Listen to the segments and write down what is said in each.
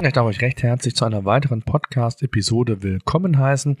Ich darf euch recht herzlich zu einer weiteren Podcast-Episode willkommen heißen.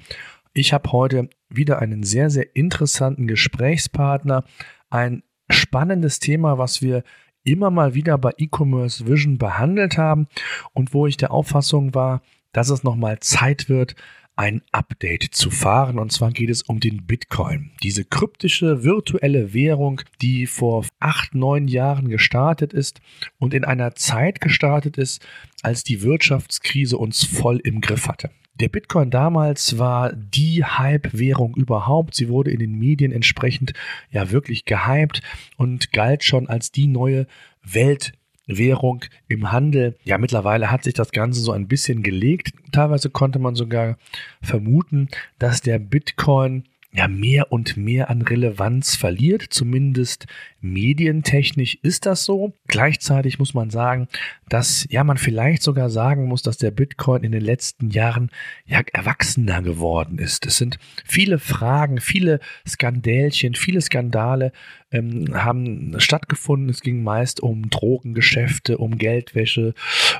Ich habe heute wieder einen sehr, sehr interessanten Gesprächspartner, ein spannendes Thema, was wir immer mal wieder bei E-Commerce Vision behandelt haben und wo ich der Auffassung war, dass es nochmal Zeit wird, ein Update zu fahren. Und zwar geht es um den Bitcoin. Diese kryptische virtuelle Währung, die vor acht, neun Jahren gestartet ist und in einer Zeit gestartet ist, als die Wirtschaftskrise uns voll im Griff hatte. Der Bitcoin damals war die Hype-Währung überhaupt. Sie wurde in den Medien entsprechend ja wirklich gehypt und galt schon als die neue Welt Währung im Handel. Ja, mittlerweile hat sich das Ganze so ein bisschen gelegt. Teilweise konnte man sogar vermuten, dass der Bitcoin ja mehr und mehr an Relevanz verliert. Zumindest medientechnisch ist das so. Gleichzeitig muss man sagen, dass ja man vielleicht sogar sagen muss, dass der Bitcoin in den letzten Jahren ja erwachsener geworden ist. Es sind viele Fragen, viele Skandälchen, viele Skandale ähm, haben stattgefunden. Es ging meist um Drogengeschäfte, um Geldwäsche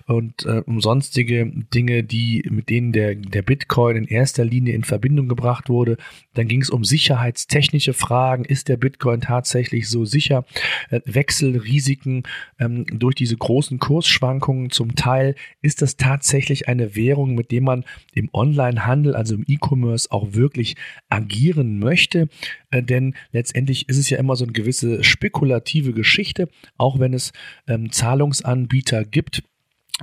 und äh, um sonstige Dinge, die mit denen der, der Bitcoin in erster Linie in Verbindung gebracht wurde. Dann ging es um sicherheitstechnische Fragen. Ist der Bitcoin tatsächlich so sicher? Äh, Wechselrisiken ähm, durch diese großen Kursschwankungen zum Teil. Ist das tatsächlich eine Währung, mit der man im Onlinehandel, also im E-Commerce auch wirklich agieren möchte? Äh, denn letztendlich ist es ja immer so eine gewisse spekulative Geschichte, auch wenn es ähm, Zahlungsanbieter gibt,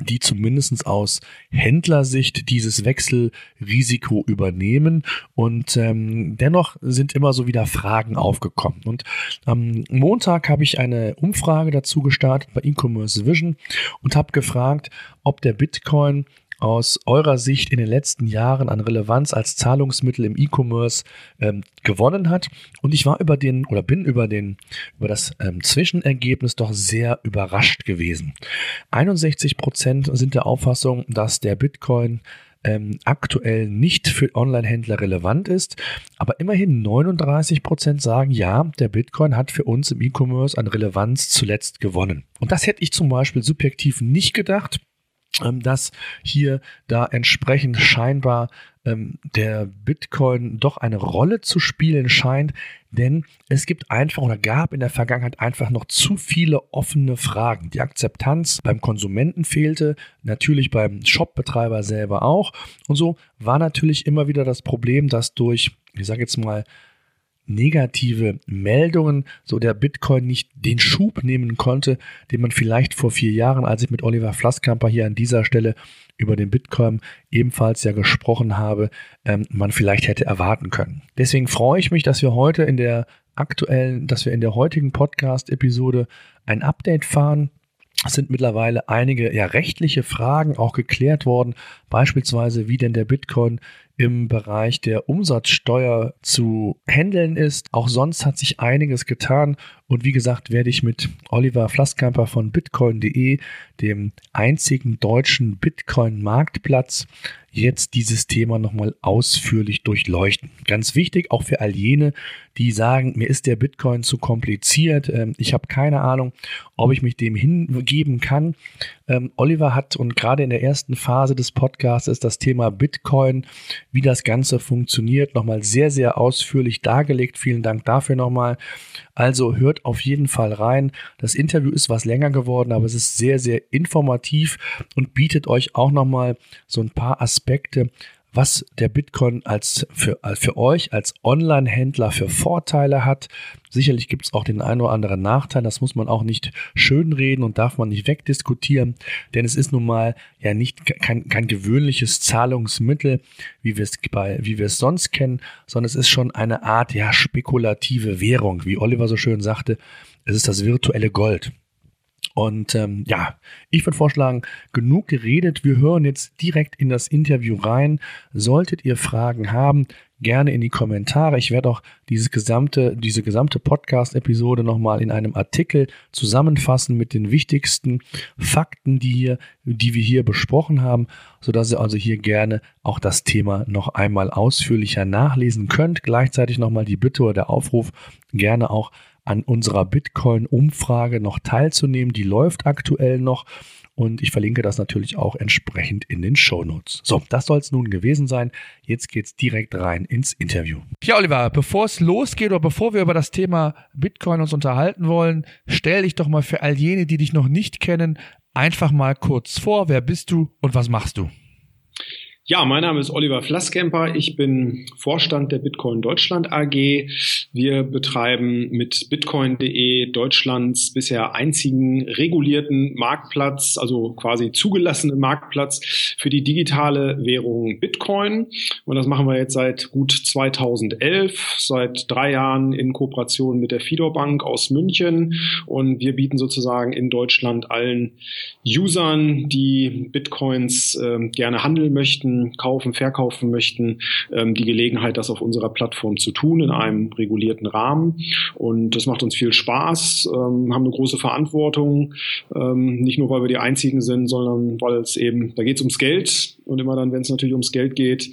die zumindest aus Händlersicht dieses Wechselrisiko übernehmen. Und ähm, dennoch sind immer so wieder Fragen aufgekommen. Und am Montag habe ich eine Umfrage dazu gestartet bei E-Commerce Vision und habe gefragt, ob der Bitcoin aus eurer Sicht in den letzten Jahren an Relevanz als Zahlungsmittel im E-Commerce ähm, gewonnen hat. Und ich war über den oder bin über den über das ähm, Zwischenergebnis doch sehr überrascht gewesen. 61 Prozent sind der Auffassung, dass der Bitcoin ähm, aktuell nicht für Online-Händler relevant ist, aber immerhin 39 Prozent sagen, ja, der Bitcoin hat für uns im E-Commerce an Relevanz zuletzt gewonnen. Und das hätte ich zum Beispiel subjektiv nicht gedacht. Ähm, dass hier da entsprechend scheinbar ähm, der Bitcoin doch eine Rolle zu spielen scheint, denn es gibt einfach oder gab in der Vergangenheit einfach noch zu viele offene Fragen. Die Akzeptanz beim Konsumenten fehlte, natürlich beim Shopbetreiber selber auch. Und so war natürlich immer wieder das Problem, dass durch, ich sage jetzt mal, negative Meldungen, so der Bitcoin nicht den Schub nehmen konnte, den man vielleicht vor vier Jahren, als ich mit Oliver Flasskamper hier an dieser Stelle über den Bitcoin ebenfalls ja gesprochen habe, ähm, man vielleicht hätte erwarten können. Deswegen freue ich mich, dass wir heute in der aktuellen, dass wir in der heutigen Podcast-Episode ein Update fahren es sind mittlerweile einige ja, rechtliche Fragen auch geklärt worden, beispielsweise wie denn der Bitcoin im Bereich der Umsatzsteuer zu handeln ist. Auch sonst hat sich einiges getan und wie gesagt werde ich mit Oliver Flasskamper von bitcoin.de, dem einzigen deutschen Bitcoin-Marktplatz, jetzt dieses Thema nochmal ausführlich durchleuchten. Ganz wichtig, auch für all jene, die sagen, mir ist der Bitcoin zu kompliziert, ähm, ich habe keine Ahnung, ob ich mich dem hingeben kann. Ähm, Oliver hat und gerade in der ersten Phase des Podcasts ist das Thema Bitcoin, wie das Ganze funktioniert, nochmal sehr, sehr ausführlich dargelegt. Vielen Dank dafür nochmal. Also hört auf jeden Fall rein. Das Interview ist was länger geworden, aber es ist sehr, sehr informativ und bietet euch auch nochmal so ein paar Aspekte was der Bitcoin als für, für euch als Online-Händler für Vorteile hat. Sicherlich gibt es auch den einen oder anderen Nachteil, das muss man auch nicht schönreden und darf man nicht wegdiskutieren, denn es ist nun mal ja nicht kein, kein gewöhnliches Zahlungsmittel, wie wir es bei, wie wir es sonst kennen, sondern es ist schon eine Art ja spekulative Währung, wie Oliver so schön sagte, es ist das virtuelle Gold. Und ähm, ja, ich würde vorschlagen, genug geredet. Wir hören jetzt direkt in das Interview rein. Solltet ihr Fragen haben, gerne in die Kommentare. Ich werde auch dieses gesamte, diese gesamte Podcast-Episode nochmal in einem Artikel zusammenfassen mit den wichtigsten Fakten, die hier, die wir hier besprochen haben, sodass ihr also hier gerne auch das Thema noch einmal ausführlicher nachlesen könnt. Gleichzeitig nochmal die Bitte oder der Aufruf, gerne auch an unserer Bitcoin-Umfrage noch teilzunehmen. Die läuft aktuell noch. Und ich verlinke das natürlich auch entsprechend in den Show Notes. So, das soll es nun gewesen sein. Jetzt geht's direkt rein ins Interview. Ja, Oliver, bevor es losgeht oder bevor wir über das Thema Bitcoin uns unterhalten wollen, stell dich doch mal für all jene, die dich noch nicht kennen, einfach mal kurz vor. Wer bist du und was machst du? Ja, mein Name ist Oliver Flasskemper. Ich bin Vorstand der Bitcoin Deutschland AG. Wir betreiben mit bitcoin.de Deutschlands bisher einzigen regulierten Marktplatz, also quasi zugelassenen Marktplatz für die digitale Währung Bitcoin. Und das machen wir jetzt seit gut 2011, seit drei Jahren in Kooperation mit der Fidor Bank aus München. Und wir bieten sozusagen in Deutschland allen Usern, die Bitcoins äh, gerne handeln möchten, kaufen, verkaufen möchten, ähm, die Gelegenheit, das auf unserer Plattform zu tun in einem regulierten Rahmen. Und das macht uns viel Spaß, ähm, haben eine große Verantwortung, ähm, nicht nur weil wir die Einzigen sind, sondern weil es eben, da geht es ums Geld und immer dann, wenn es natürlich ums Geld geht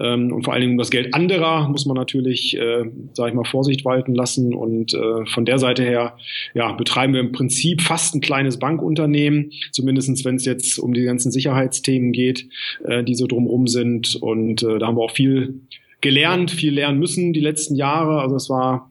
ähm, und vor allen Dingen um das Geld anderer, muss man natürlich, äh, sage ich mal, Vorsicht walten lassen. Und äh, von der Seite her, ja, betreiben wir im Prinzip fast ein kleines Bankunternehmen, zumindestens wenn es jetzt um die ganzen Sicherheitsthemen geht, äh, die so drumherum sind. Und äh, da haben wir auch viel gelernt, viel lernen müssen die letzten Jahre. Also es war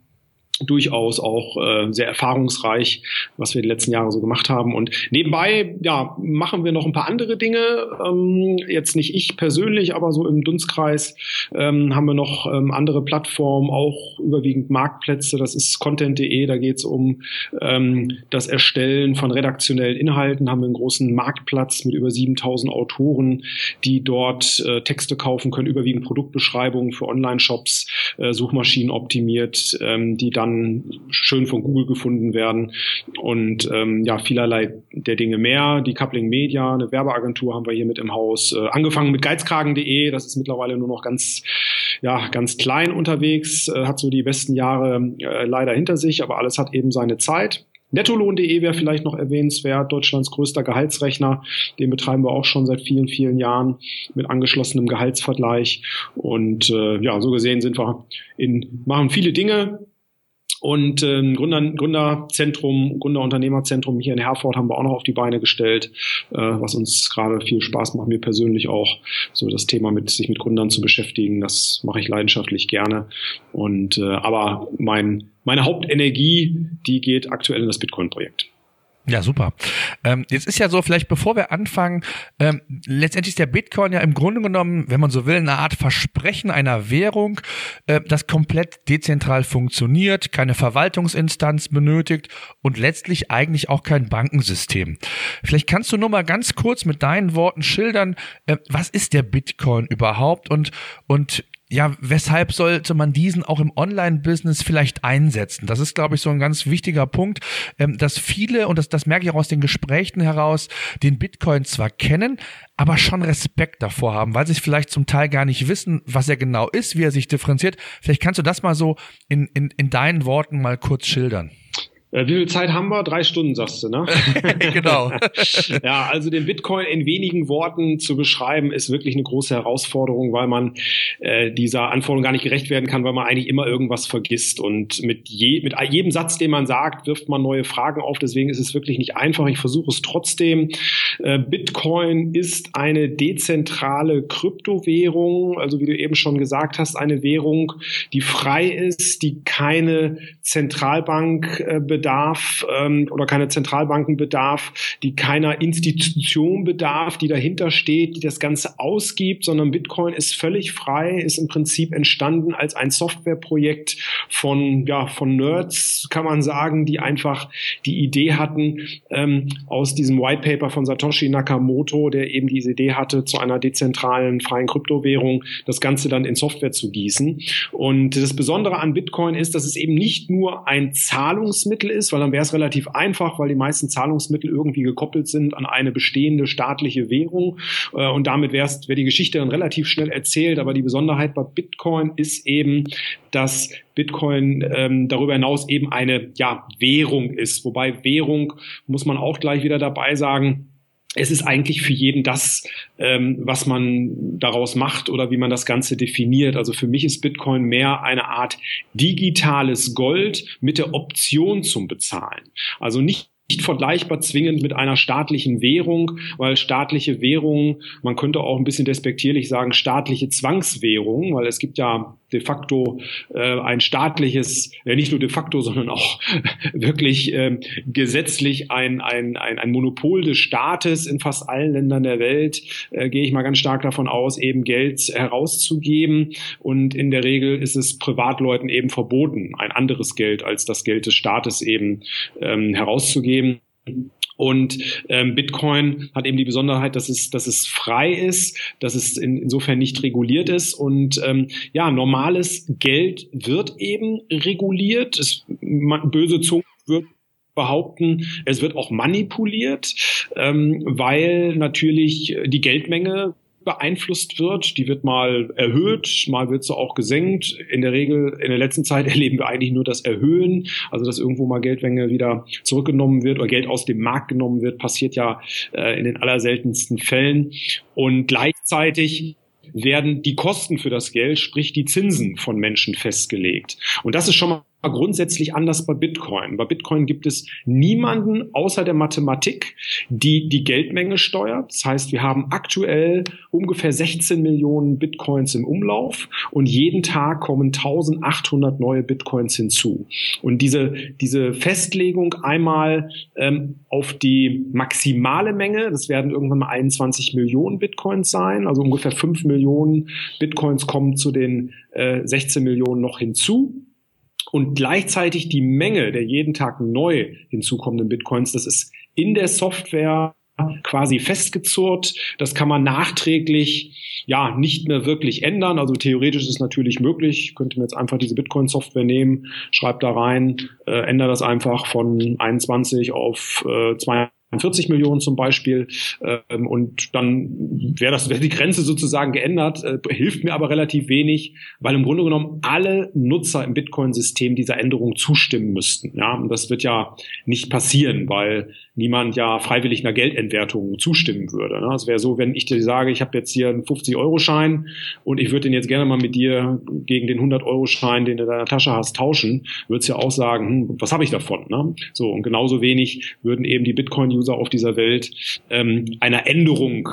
durchaus auch äh, sehr erfahrungsreich, was wir die letzten Jahre so gemacht haben. Und nebenbei, ja, machen wir noch ein paar andere Dinge. Ähm, jetzt nicht ich persönlich, aber so im Dunstkreis ähm, haben wir noch ähm, andere Plattformen, auch überwiegend Marktplätze. Das ist content.de, da geht es um ähm, das Erstellen von redaktionellen Inhalten. Haben wir einen großen Marktplatz mit über 7000 Autoren, die dort äh, Texte kaufen können, überwiegend Produktbeschreibungen für Online-Shops, äh, Suchmaschinen optimiert, ähm, die dann dann schön von Google gefunden werden und ähm, ja, vielerlei der Dinge mehr. Die Coupling Media, eine Werbeagentur haben wir hier mit im Haus. Äh, angefangen mit geizkragen.de, das ist mittlerweile nur noch ganz, ja, ganz klein unterwegs, äh, hat so die besten Jahre äh, leider hinter sich, aber alles hat eben seine Zeit. Nettolohn.de wäre vielleicht noch erwähnenswert, Deutschlands größter Gehaltsrechner. Den betreiben wir auch schon seit vielen, vielen Jahren mit angeschlossenem Gehaltsvergleich. Und äh, ja, so gesehen sind wir in, machen viele Dinge, und ähm, Gründer, Gründerzentrum, Gründerunternehmerzentrum hier in Herford haben wir auch noch auf die Beine gestellt, äh, was uns gerade viel Spaß macht, mir persönlich auch, so das Thema mit sich mit Gründern zu beschäftigen. Das mache ich leidenschaftlich gerne. Und äh, aber mein, meine Hauptenergie, die geht aktuell in das Bitcoin-Projekt. Ja, super. Ähm, jetzt ist ja so, vielleicht bevor wir anfangen, ähm, letztendlich ist der Bitcoin ja im Grunde genommen, wenn man so will, eine Art Versprechen einer Währung, äh, das komplett dezentral funktioniert, keine Verwaltungsinstanz benötigt und letztlich eigentlich auch kein Bankensystem. Vielleicht kannst du nur mal ganz kurz mit deinen Worten schildern, äh, was ist der Bitcoin überhaupt und, und ja, weshalb sollte man diesen auch im Online-Business vielleicht einsetzen? Das ist, glaube ich, so ein ganz wichtiger Punkt, ähm, dass viele, und das, das merke ich auch aus den Gesprächen heraus, den Bitcoin zwar kennen, aber schon Respekt davor haben, weil sie vielleicht zum Teil gar nicht wissen, was er genau ist, wie er sich differenziert. Vielleicht kannst du das mal so in, in, in deinen Worten mal kurz schildern. Äh, wie viel Zeit haben wir? Drei Stunden, sagst du, ne? genau. ja, also den Bitcoin in wenigen Worten zu beschreiben, ist wirklich eine große Herausforderung, weil man äh, dieser Anforderung gar nicht gerecht werden kann, weil man eigentlich immer irgendwas vergisst. Und mit, je, mit jedem Satz, den man sagt, wirft man neue Fragen auf. Deswegen ist es wirklich nicht einfach. Ich versuche es trotzdem. Äh, Bitcoin ist eine dezentrale Kryptowährung, also wie du eben schon gesagt hast, eine Währung, die frei ist, die keine Zentralbank äh, bedarf ähm, oder keine Zentralbanken bedarf, die keiner Institution bedarf, die dahinter steht, die das Ganze ausgibt, sondern Bitcoin ist völlig frei, ist im Prinzip entstanden als ein Softwareprojekt von, ja, von Nerds, kann man sagen, die einfach die Idee hatten, ähm, aus diesem White Paper von Satoshi Nakamoto, der eben diese Idee hatte, zu einer dezentralen freien Kryptowährung das Ganze dann in Software zu gießen. Und das Besondere an Bitcoin ist, dass es eben nicht nur ein Zahlungsmittel ist, weil dann wäre es relativ einfach, weil die meisten Zahlungsmittel irgendwie gekoppelt sind an eine bestehende staatliche Währung. Äh, und damit wäre die Geschichte dann relativ schnell erzählt. Aber die Besonderheit bei Bitcoin ist eben, dass Bitcoin ähm, darüber hinaus eben eine ja, Währung ist. Wobei Währung muss man auch gleich wieder dabei sagen, es ist eigentlich für jeden das, ähm, was man daraus macht oder wie man das Ganze definiert. Also für mich ist Bitcoin mehr eine Art digitales Gold mit der Option zum Bezahlen. Also nicht nicht vergleichbar zwingend mit einer staatlichen Währung, weil staatliche Währungen, man könnte auch ein bisschen despektierlich sagen, staatliche Zwangswährung, weil es gibt ja de facto äh, ein staatliches, äh, nicht nur de facto, sondern auch wirklich äh, gesetzlich ein, ein, ein, ein Monopol des Staates in fast allen Ländern der Welt, äh, gehe ich mal ganz stark davon aus, eben Geld herauszugeben. Und in der Regel ist es Privatleuten eben verboten, ein anderes Geld als das Geld des Staates eben ähm, herauszugeben. Und ähm, Bitcoin hat eben die Besonderheit, dass es, dass es frei ist, dass es in, insofern nicht reguliert ist. Und ähm, ja, normales Geld wird eben reguliert. Es, man, böse Zungen wird behaupten, es wird auch manipuliert, ähm, weil natürlich die Geldmenge beeinflusst wird. Die wird mal erhöht, mal wird sie auch gesenkt. In der Regel, in der letzten Zeit erleben wir eigentlich nur das Erhöhen, also dass irgendwo mal Geldmenge wieder zurückgenommen wird oder Geld aus dem Markt genommen wird, passiert ja äh, in den allerseltensten Fällen. Und gleichzeitig werden die Kosten für das Geld, sprich die Zinsen von Menschen festgelegt. Und das ist schon mal grundsätzlich anders bei Bitcoin. Bei Bitcoin gibt es niemanden außer der Mathematik, die die Geldmenge steuert. Das heißt, wir haben aktuell ungefähr 16 Millionen Bitcoins im Umlauf und jeden Tag kommen 1800 neue Bitcoins hinzu. Und diese, diese Festlegung einmal ähm, auf die maximale Menge, das werden irgendwann mal 21 Millionen Bitcoins sein, also ungefähr 5 Millionen Bitcoins kommen zu den äh, 16 Millionen noch hinzu und gleichzeitig die Menge der jeden Tag neu hinzukommenden Bitcoins, das ist in der Software quasi festgezurrt. Das kann man nachträglich ja nicht mehr wirklich ändern. Also theoretisch ist es natürlich möglich. Ich könnte mir jetzt einfach diese Bitcoin-Software nehmen, schreibe da rein, äh, ändere das einfach von 21 auf äh, 2 40 Millionen zum Beispiel ähm, und dann wäre das wäre die Grenze sozusagen geändert, äh, hilft mir aber relativ wenig, weil im Grunde genommen alle Nutzer im Bitcoin-System dieser Änderung zustimmen müssten. Ja, und das wird ja nicht passieren, weil niemand ja freiwillig einer Geldentwertung zustimmen würde. Ne? Es wäre so, wenn ich dir sage, ich habe jetzt hier einen 50-Euro-Schein und ich würde den jetzt gerne mal mit dir gegen den 100-Euro-Schein, den du in deiner Tasche hast, tauschen, würdest ja auch sagen, hm, was habe ich davon? Ne? So, und genauso wenig würden eben die Bitcoin-User auf dieser Welt ähm, einer Änderung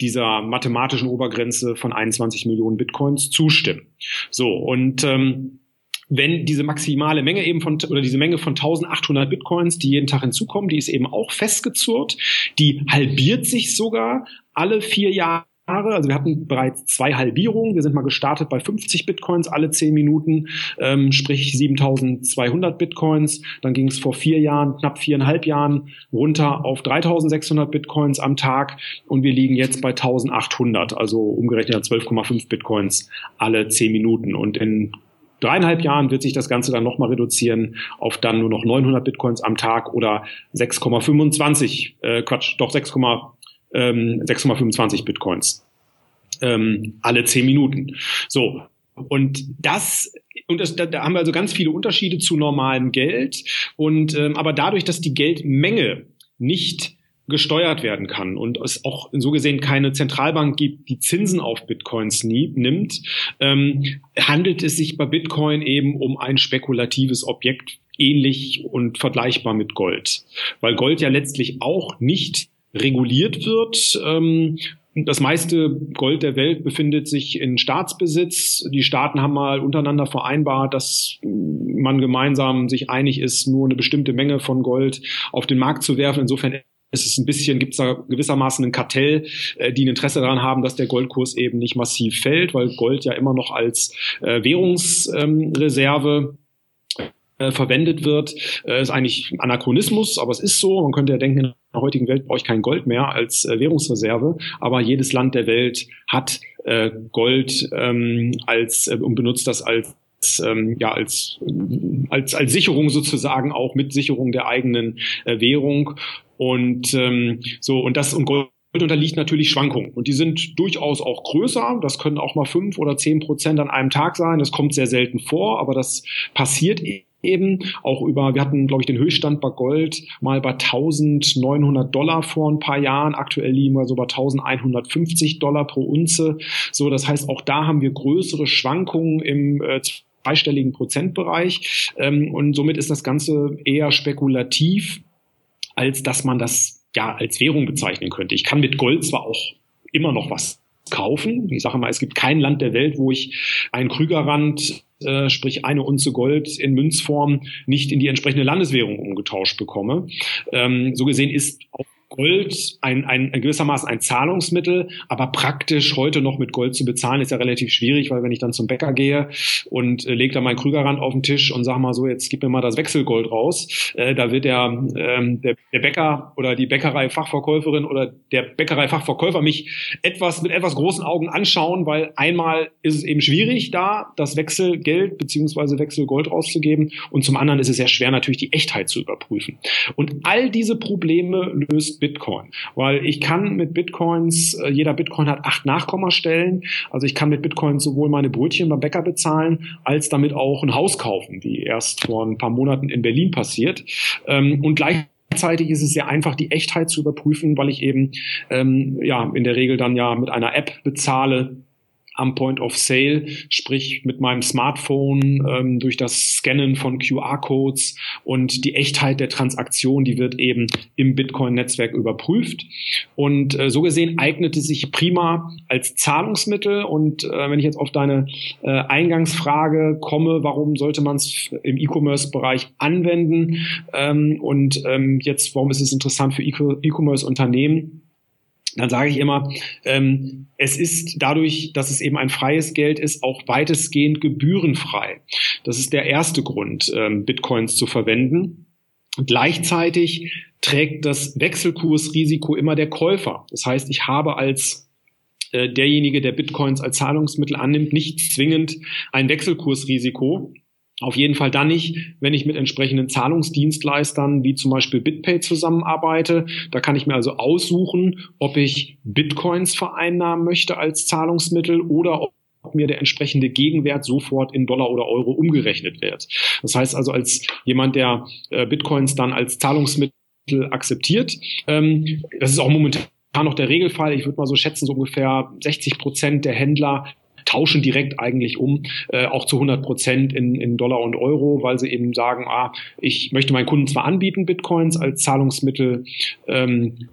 dieser mathematischen Obergrenze von 21 Millionen Bitcoins zustimmen. So, und ähm, wenn diese maximale Menge eben von, oder diese Menge von 1800 Bitcoins, die jeden Tag hinzukommen, die ist eben auch festgezurrt, die halbiert sich sogar alle vier Jahre. Also wir hatten bereits zwei Halbierungen. Wir sind mal gestartet bei 50 Bitcoins alle zehn Minuten, ähm, sprich 7200 Bitcoins. Dann ging es vor vier Jahren, knapp viereinhalb Jahren, runter auf 3600 Bitcoins am Tag. Und wir liegen jetzt bei 1800, also umgerechnet 12,5 Bitcoins alle zehn Minuten. Und in dreieinhalb Jahren wird sich das Ganze dann nochmal reduzieren auf dann nur noch 900 Bitcoins am Tag oder 6,25, äh, Quatsch, doch 6, ähm, 6,25 Bitcoins ähm, alle zehn Minuten. So. Und das und das, da, da haben wir also ganz viele Unterschiede zu normalem Geld. Und ähm, aber dadurch, dass die Geldmenge nicht gesteuert werden kann und es auch so gesehen keine Zentralbank gibt, die Zinsen auf Bitcoins nie, nimmt, ähm, handelt es sich bei Bitcoin eben um ein spekulatives Objekt, ähnlich und vergleichbar mit Gold, weil Gold ja letztlich auch nicht reguliert wird. Ähm, das meiste Gold der Welt befindet sich in Staatsbesitz. Die Staaten haben mal untereinander vereinbart, dass man gemeinsam sich einig ist, nur eine bestimmte Menge von Gold auf den Markt zu werfen. Insofern es ist ein bisschen, gibt es da gewissermaßen ein Kartell, äh, die ein Interesse daran haben, dass der Goldkurs eben nicht massiv fällt, weil Gold ja immer noch als äh, Währungsreserve äh, verwendet wird, ist eigentlich ein Anachronismus, aber es ist so. Man könnte ja denken, der heutigen Welt brauche ich kein Gold mehr als äh, Währungsreserve, aber jedes Land der Welt hat äh, Gold ähm, als äh, und benutzt das als ähm, ja als als als Sicherung sozusagen auch mit Sicherung der eigenen äh, Währung und ähm, so und das und Gold unterliegt natürlich Schwankungen und die sind durchaus auch größer. Das können auch mal fünf oder zehn Prozent an einem Tag sein. Das kommt sehr selten vor, aber das passiert eben auch über, wir hatten, glaube ich, den Höchststand bei Gold mal bei 1900 Dollar vor ein paar Jahren. Aktuell liegen wir so bei 1150 Dollar pro Unze. So, das heißt, auch da haben wir größere Schwankungen im äh, zweistelligen Prozentbereich. Ähm, und somit ist das Ganze eher spekulativ, als dass man das ja als Währung bezeichnen könnte. Ich kann mit Gold zwar auch immer noch was kaufen. Ich sage mal, es gibt kein Land der Welt, wo ich einen Krügerrand, äh, sprich eine Unze Gold in Münzform, nicht in die entsprechende Landeswährung umgetauscht bekomme. Ähm, so gesehen ist auch Gold ein, ein, ein gewissermaßen ein Zahlungsmittel, aber praktisch heute noch mit Gold zu bezahlen, ist ja relativ schwierig, weil wenn ich dann zum Bäcker gehe und äh, lege da meinen Krügerrand auf den Tisch und sag mal so, jetzt gib mir mal das Wechselgold raus, äh, da wird der, ähm, der, der Bäcker oder die Bäckerei-Fachverkäuferin oder der Bäckerei-Fachverkäufer mich etwas mit etwas großen Augen anschauen, weil einmal ist es eben schwierig, da das Wechselgeld beziehungsweise Wechselgold rauszugeben und zum anderen ist es sehr schwer, natürlich die Echtheit zu überprüfen. Und all diese Probleme löst Bitcoin. Weil ich kann mit Bitcoins, äh, jeder Bitcoin hat acht Nachkommastellen. Also ich kann mit Bitcoins sowohl meine Brötchen beim Bäcker bezahlen, als damit auch ein Haus kaufen, wie erst vor ein paar Monaten in Berlin passiert. Ähm, und Gleichzeitig ist es sehr einfach, die Echtheit zu überprüfen, weil ich eben ähm, ja in der Regel dann ja mit einer App bezahle, am Point of Sale, sprich mit meinem Smartphone ähm, durch das Scannen von QR-Codes und die Echtheit der Transaktion, die wird eben im Bitcoin-Netzwerk überprüft. Und äh, so gesehen eignet es sich prima als Zahlungsmittel. Und äh, wenn ich jetzt auf deine äh, Eingangsfrage komme, warum sollte man es im E-Commerce-Bereich anwenden? Ähm, und ähm, jetzt, warum ist es interessant für E-Commerce-Unternehmen? Dann sage ich immer, ähm, es ist dadurch, dass es eben ein freies Geld ist, auch weitestgehend gebührenfrei. Das ist der erste Grund, ähm, Bitcoins zu verwenden. Gleichzeitig trägt das Wechselkursrisiko immer der Käufer. Das heißt, ich habe als äh, derjenige, der Bitcoins als Zahlungsmittel annimmt, nicht zwingend ein Wechselkursrisiko, auf jeden Fall dann nicht, wenn ich mit entsprechenden Zahlungsdienstleistern wie zum Beispiel BitPay zusammenarbeite. Da kann ich mir also aussuchen, ob ich Bitcoins vereinnahmen möchte als Zahlungsmittel oder ob mir der entsprechende Gegenwert sofort in Dollar oder Euro umgerechnet wird. Das heißt also als jemand, der äh, Bitcoins dann als Zahlungsmittel akzeptiert, ähm, das ist auch momentan noch der Regelfall. Ich würde mal so schätzen, so ungefähr 60 Prozent der Händler tauschen direkt eigentlich um, äh, auch zu 100 Prozent in, in Dollar und Euro, weil sie eben sagen, ah, ich möchte meinen Kunden zwar anbieten, Bitcoins als Zahlungsmittel ähm,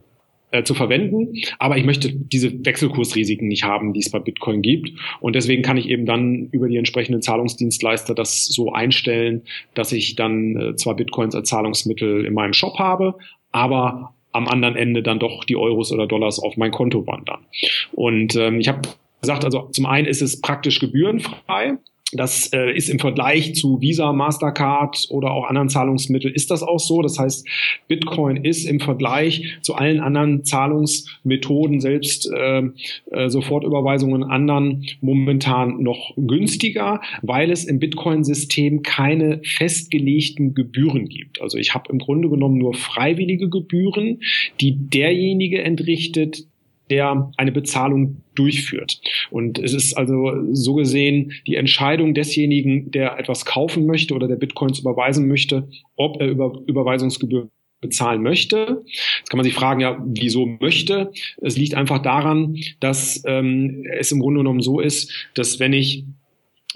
äh, zu verwenden, aber ich möchte diese Wechselkursrisiken nicht haben, die es bei Bitcoin gibt. Und deswegen kann ich eben dann über die entsprechenden Zahlungsdienstleister das so einstellen, dass ich dann äh, zwar Bitcoins als Zahlungsmittel in meinem Shop habe, aber am anderen Ende dann doch die Euros oder Dollars auf mein Konto wandern. Und ähm, ich habe sagt also, zum einen ist es praktisch gebührenfrei. Das äh, ist im Vergleich zu Visa, Mastercard oder auch anderen Zahlungsmitteln ist das auch so. Das heißt, Bitcoin ist im Vergleich zu allen anderen Zahlungsmethoden, selbst äh, äh, Sofortüberweisungen anderen, momentan noch günstiger, weil es im Bitcoin-System keine festgelegten Gebühren gibt. Also ich habe im Grunde genommen nur freiwillige Gebühren, die derjenige entrichtet, der eine Bezahlung durchführt. Und es ist also so gesehen die Entscheidung desjenigen, der etwas kaufen möchte oder der Bitcoins überweisen möchte, ob er über Überweisungsgebühr bezahlen möchte. Jetzt kann man sich fragen, ja, wieso möchte? Es liegt einfach daran, dass ähm, es im Grunde genommen so ist, dass wenn ich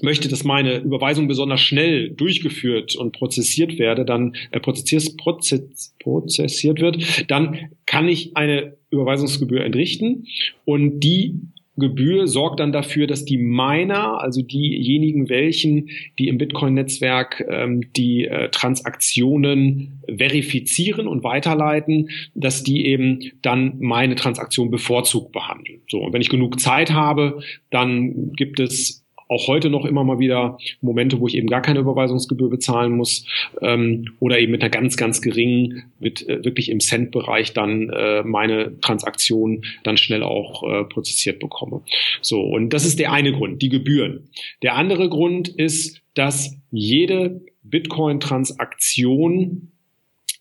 möchte, dass meine Überweisung besonders schnell durchgeführt und prozessiert werde, dann äh, prozessiert, prozess, prozessiert wird, dann kann ich eine Überweisungsgebühr entrichten und die Gebühr sorgt dann dafür, dass die Miner, also diejenigen welchen, die im Bitcoin-Netzwerk ähm, die äh, Transaktionen verifizieren und weiterleiten, dass die eben dann meine Transaktion bevorzugt behandeln. So, und wenn ich genug Zeit habe, dann gibt es auch heute noch immer mal wieder Momente, wo ich eben gar keine Überweisungsgebühr bezahlen muss ähm, oder eben mit einer ganz, ganz geringen, mit äh, wirklich im Cent-Bereich dann äh, meine Transaktion dann schnell auch äh, prozessiert bekomme. So, und das ist der eine Grund, die Gebühren. Der andere Grund ist, dass jede Bitcoin-Transaktion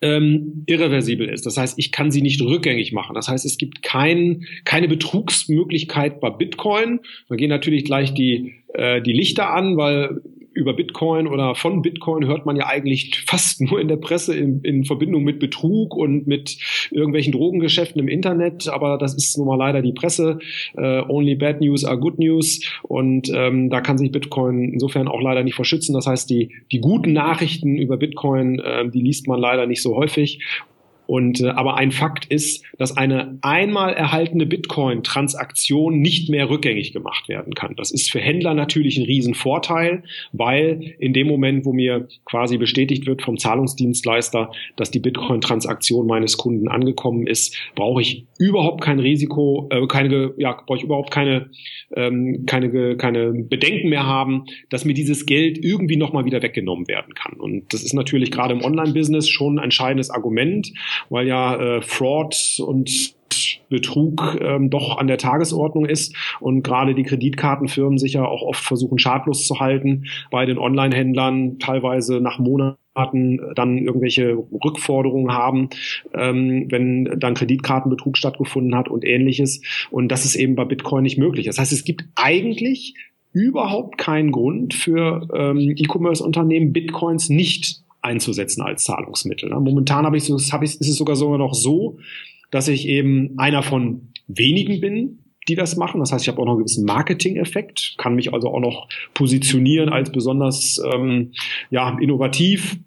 ähm, irreversibel ist. Das heißt, ich kann sie nicht rückgängig machen. Das heißt, es gibt kein, keine Betrugsmöglichkeit bei Bitcoin. Man gehen natürlich gleich die, äh, die Lichter an, weil über Bitcoin oder von Bitcoin hört man ja eigentlich fast nur in der Presse in, in Verbindung mit Betrug und mit irgendwelchen Drogengeschäften im Internet. Aber das ist nun mal leider die Presse. Uh, only bad news are good news. Und ähm, da kann sich Bitcoin insofern auch leider nicht verschützen. Das heißt, die, die guten Nachrichten über Bitcoin, äh, die liest man leider nicht so häufig. Und äh, aber ein Fakt ist, dass eine einmal erhaltene Bitcoin-Transaktion nicht mehr rückgängig gemacht werden kann. Das ist für Händler natürlich ein Riesenvorteil, weil in dem Moment, wo mir quasi bestätigt wird vom Zahlungsdienstleister, dass die Bitcoin-Transaktion meines Kunden angekommen ist, brauche ich überhaupt kein Risiko, äh, keine, ja, brauche ich überhaupt keine, ähm, keine, keine Bedenken mehr haben, dass mir dieses Geld irgendwie nochmal wieder weggenommen werden kann. Und das ist natürlich gerade im Online-Business schon ein entscheidendes Argument weil ja äh, Fraud und Betrug ähm, doch an der Tagesordnung ist und gerade die Kreditkartenfirmen sich ja auch oft versuchen schadlos zu halten bei den Online-Händlern teilweise nach Monaten dann irgendwelche Rückforderungen haben, ähm, wenn dann Kreditkartenbetrug stattgefunden hat und ähnliches. Und das ist eben bei Bitcoin nicht möglich. Das heißt, es gibt eigentlich überhaupt keinen Grund für ähm, E-Commerce-Unternehmen, Bitcoins nicht einzusetzen als Zahlungsmittel. Ne? Momentan habe ich, hab ich, ist es sogar sogar noch so, dass ich eben einer von wenigen bin, die das machen. Das heißt, ich habe auch noch einen gewissen Marketing-Effekt, kann mich also auch noch positionieren als besonders ähm, ja, innovativ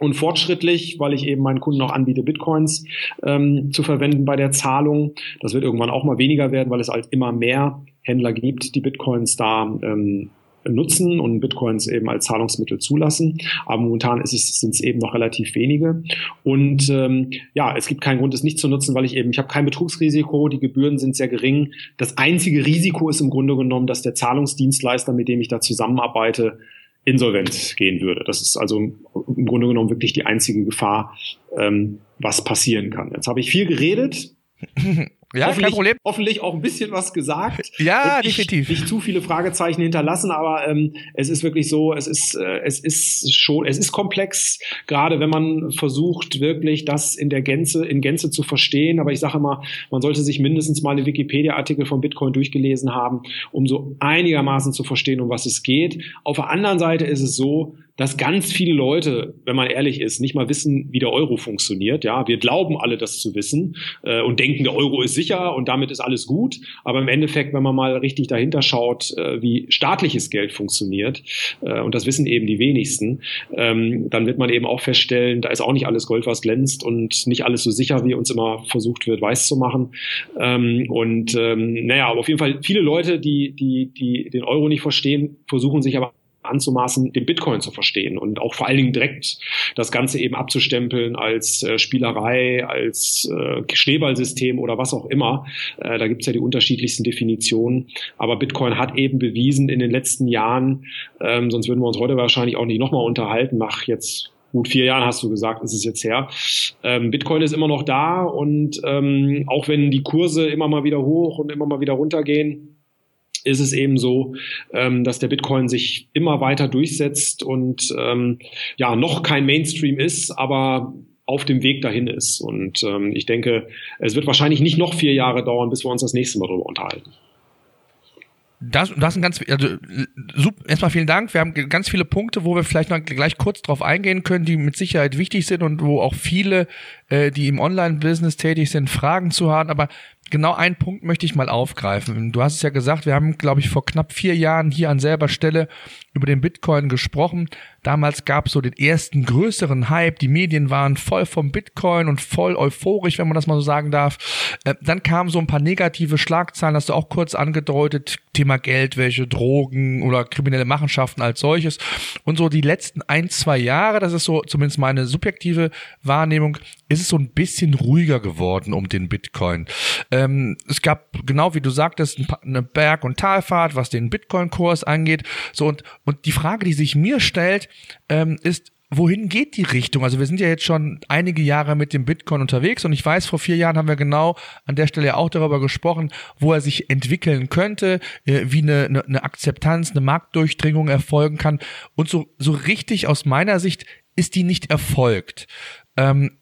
und fortschrittlich, weil ich eben meinen Kunden auch anbiete, Bitcoins ähm, zu verwenden bei der Zahlung. Das wird irgendwann auch mal weniger werden, weil es halt immer mehr Händler gibt, die Bitcoins da ähm, nutzen und Bitcoins eben als Zahlungsmittel zulassen. Aber momentan ist es, sind es eben noch relativ wenige. Und ähm, ja, es gibt keinen Grund, es nicht zu nutzen, weil ich eben, ich habe kein Betrugsrisiko, die Gebühren sind sehr gering. Das einzige Risiko ist im Grunde genommen, dass der Zahlungsdienstleister, mit dem ich da zusammenarbeite, insolvent gehen würde. Das ist also im Grunde genommen wirklich die einzige Gefahr, ähm, was passieren kann. Jetzt habe ich viel geredet. Ja, kein Problem. Hoffentlich auch ein bisschen was gesagt. Ja, nicht, definitiv. Nicht zu viele Fragezeichen hinterlassen, aber ähm, es ist wirklich so, es ist, äh, es ist schon, es ist komplex, gerade wenn man versucht, wirklich das in der Gänze, in Gänze zu verstehen. Aber ich sage immer, man sollte sich mindestens mal eine Wikipedia-Artikel von Bitcoin durchgelesen haben, um so einigermaßen zu verstehen, um was es geht. Auf der anderen Seite ist es so, dass ganz viele Leute, wenn man ehrlich ist, nicht mal wissen, wie der Euro funktioniert. Ja, wir glauben alle, das zu wissen äh, und denken, der Euro ist sicher und damit ist alles gut. Aber im Endeffekt, wenn man mal richtig dahinter schaut, äh, wie staatliches Geld funktioniert, äh, und das wissen eben die wenigsten, ähm, dann wird man eben auch feststellen, da ist auch nicht alles Gold, was glänzt und nicht alles so sicher, wie uns immer versucht wird, weiß zu machen. Ähm, und ähm, naja, aber auf jeden Fall viele Leute, die, die, die den Euro nicht verstehen, versuchen sich aber anzumaßen, den Bitcoin zu verstehen und auch vor allen Dingen direkt das Ganze eben abzustempeln als äh, Spielerei, als äh, Schneeballsystem oder was auch immer. Äh, da gibt's ja die unterschiedlichsten Definitionen. Aber Bitcoin hat eben bewiesen in den letzten Jahren, ähm, sonst würden wir uns heute wahrscheinlich auch nicht nochmal unterhalten, nach jetzt gut vier Jahren hast du gesagt, ist es jetzt her. Ähm, Bitcoin ist immer noch da und ähm, auch wenn die Kurse immer mal wieder hoch und immer mal wieder runtergehen, ist es eben so, ähm, dass der Bitcoin sich immer weiter durchsetzt und ähm, ja noch kein Mainstream ist, aber auf dem Weg dahin ist. Und ähm, ich denke, es wird wahrscheinlich nicht noch vier Jahre dauern, bis wir uns das nächste Mal darüber unterhalten. Das, das sind ganz, also, super, erstmal vielen Dank. Wir haben ganz viele Punkte, wo wir vielleicht noch gleich kurz drauf eingehen können, die mit Sicherheit wichtig sind und wo auch viele, äh, die im Online-Business tätig sind, Fragen zu haben. Aber genau einen Punkt möchte ich mal aufgreifen. Du hast es ja gesagt, wir haben, glaube ich, vor knapp vier Jahren hier an selber Stelle über den Bitcoin gesprochen. Damals gab es so den ersten größeren Hype. Die Medien waren voll vom Bitcoin und voll euphorisch, wenn man das mal so sagen darf. Äh, dann kamen so ein paar negative Schlagzeilen, hast du auch kurz angedeutet. Thema Geldwäsche, Drogen oder kriminelle Machenschaften als solches. Und so die letzten ein, zwei Jahre, das ist so zumindest meine subjektive Wahrnehmung, ist es so ein bisschen ruhiger geworden um den Bitcoin. Ähm, es gab, genau wie du sagtest, eine Berg- und Talfahrt, was den Bitcoin-Kurs angeht. So und, und die Frage, die sich mir stellt, ähm, ist, wohin geht die Richtung? Also wir sind ja jetzt schon einige Jahre mit dem Bitcoin unterwegs und ich weiß, vor vier Jahren haben wir genau an der Stelle auch darüber gesprochen, wo er sich entwickeln könnte, äh, wie eine, eine, eine Akzeptanz, eine Marktdurchdringung erfolgen kann. Und so, so richtig aus meiner Sicht ist die nicht erfolgt. Ähm,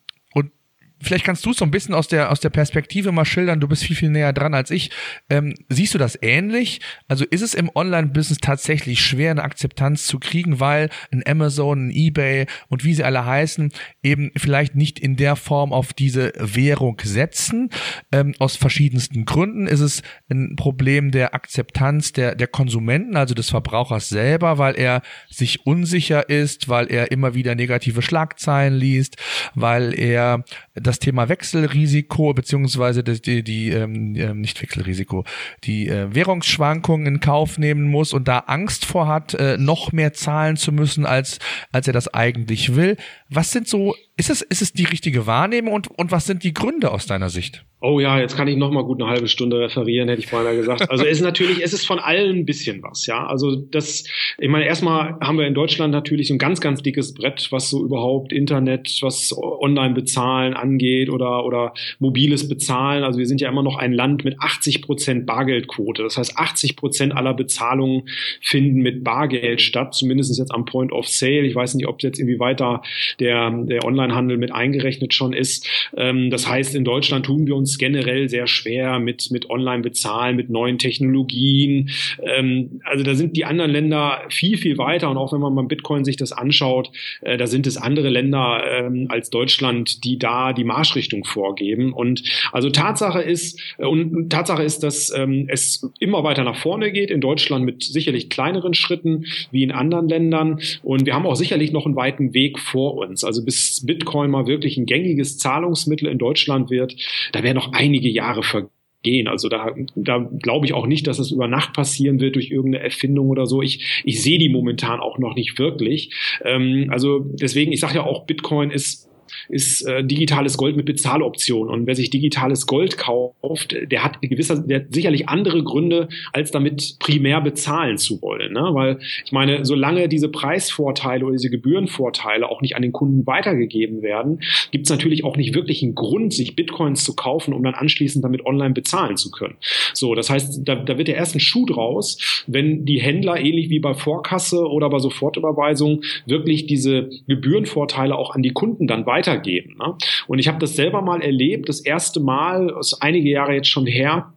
vielleicht kannst du es so ein bisschen aus der, aus der Perspektive mal schildern. Du bist viel, viel näher dran als ich. Ähm, siehst du das ähnlich? Also ist es im Online-Business tatsächlich schwer, eine Akzeptanz zu kriegen, weil ein Amazon, ein eBay und wie sie alle heißen, eben vielleicht nicht in der Form auf diese Währung setzen? Ähm, aus verschiedensten Gründen ist es ein Problem der Akzeptanz der, der Konsumenten, also des Verbrauchers selber, weil er sich unsicher ist, weil er immer wieder negative Schlagzeilen liest, weil er das das Thema Wechselrisiko beziehungsweise die, die, ähm, ähm, nicht Wechselrisiko, die äh, Währungsschwankungen in Kauf nehmen muss und da Angst vor hat, äh, noch mehr zahlen zu müssen, als, als er das eigentlich will. Was sind so, ist es, ist es die richtige Wahrnehmung und, und was sind die Gründe aus deiner Sicht? Oh ja, jetzt kann ich noch mal gut eine halbe Stunde referieren, hätte ich beinahe gesagt. Also es ist natürlich, es ist von allen ein bisschen was, ja. Also das, ich meine, erstmal haben wir in Deutschland natürlich so ein ganz, ganz dickes Brett, was so überhaupt Internet, was Online-Bezahlen angeht oder, oder mobiles Bezahlen. Also wir sind ja immer noch ein Land mit 80 Prozent Bargeldquote. Das heißt, 80 Prozent aller Bezahlungen finden mit Bargeld statt, zumindest jetzt am Point of Sale. Ich weiß nicht, ob jetzt irgendwie weiter der, der Onlinehandel mit eingerechnet schon ist. Ähm, das heißt, in Deutschland tun wir uns uns generell sehr schwer mit, mit Online-Bezahlen, mit neuen Technologien. Ähm, also da sind die anderen Länder viel, viel weiter. Und auch wenn man beim Bitcoin sich das anschaut, äh, da sind es andere Länder ähm, als Deutschland, die da die Marschrichtung vorgeben. Und also Tatsache ist, äh, und Tatsache ist, dass ähm, es immer weiter nach vorne geht. In Deutschland mit sicherlich kleineren Schritten wie in anderen Ländern. Und wir haben auch sicherlich noch einen weiten Weg vor uns. Also bis Bitcoin mal wirklich ein gängiges Zahlungsmittel in Deutschland wird, da werden noch einige Jahre vergehen. Also da, da glaube ich auch nicht, dass es über Nacht passieren wird durch irgendeine Erfindung oder so. Ich, ich sehe die momentan auch noch nicht wirklich. Ähm, also deswegen, ich sage ja auch, Bitcoin ist ist äh, digitales Gold mit Bezahloption. Und wer sich digitales Gold kauft, der hat gewisser, der hat sicherlich andere Gründe, als damit primär bezahlen zu wollen. Ne? Weil ich meine, solange diese Preisvorteile oder diese Gebührenvorteile auch nicht an den Kunden weitergegeben werden, gibt es natürlich auch nicht wirklich einen Grund, sich Bitcoins zu kaufen, um dann anschließend damit online bezahlen zu können. So, das heißt, da, da wird der erste Schuh draus, wenn die Händler ähnlich wie bei Vorkasse oder bei Sofortüberweisung wirklich diese Gebührenvorteile auch an die Kunden dann weiter weitergeben. Ne? Und ich habe das selber mal erlebt, das erste Mal, ist einige Jahre jetzt schon her,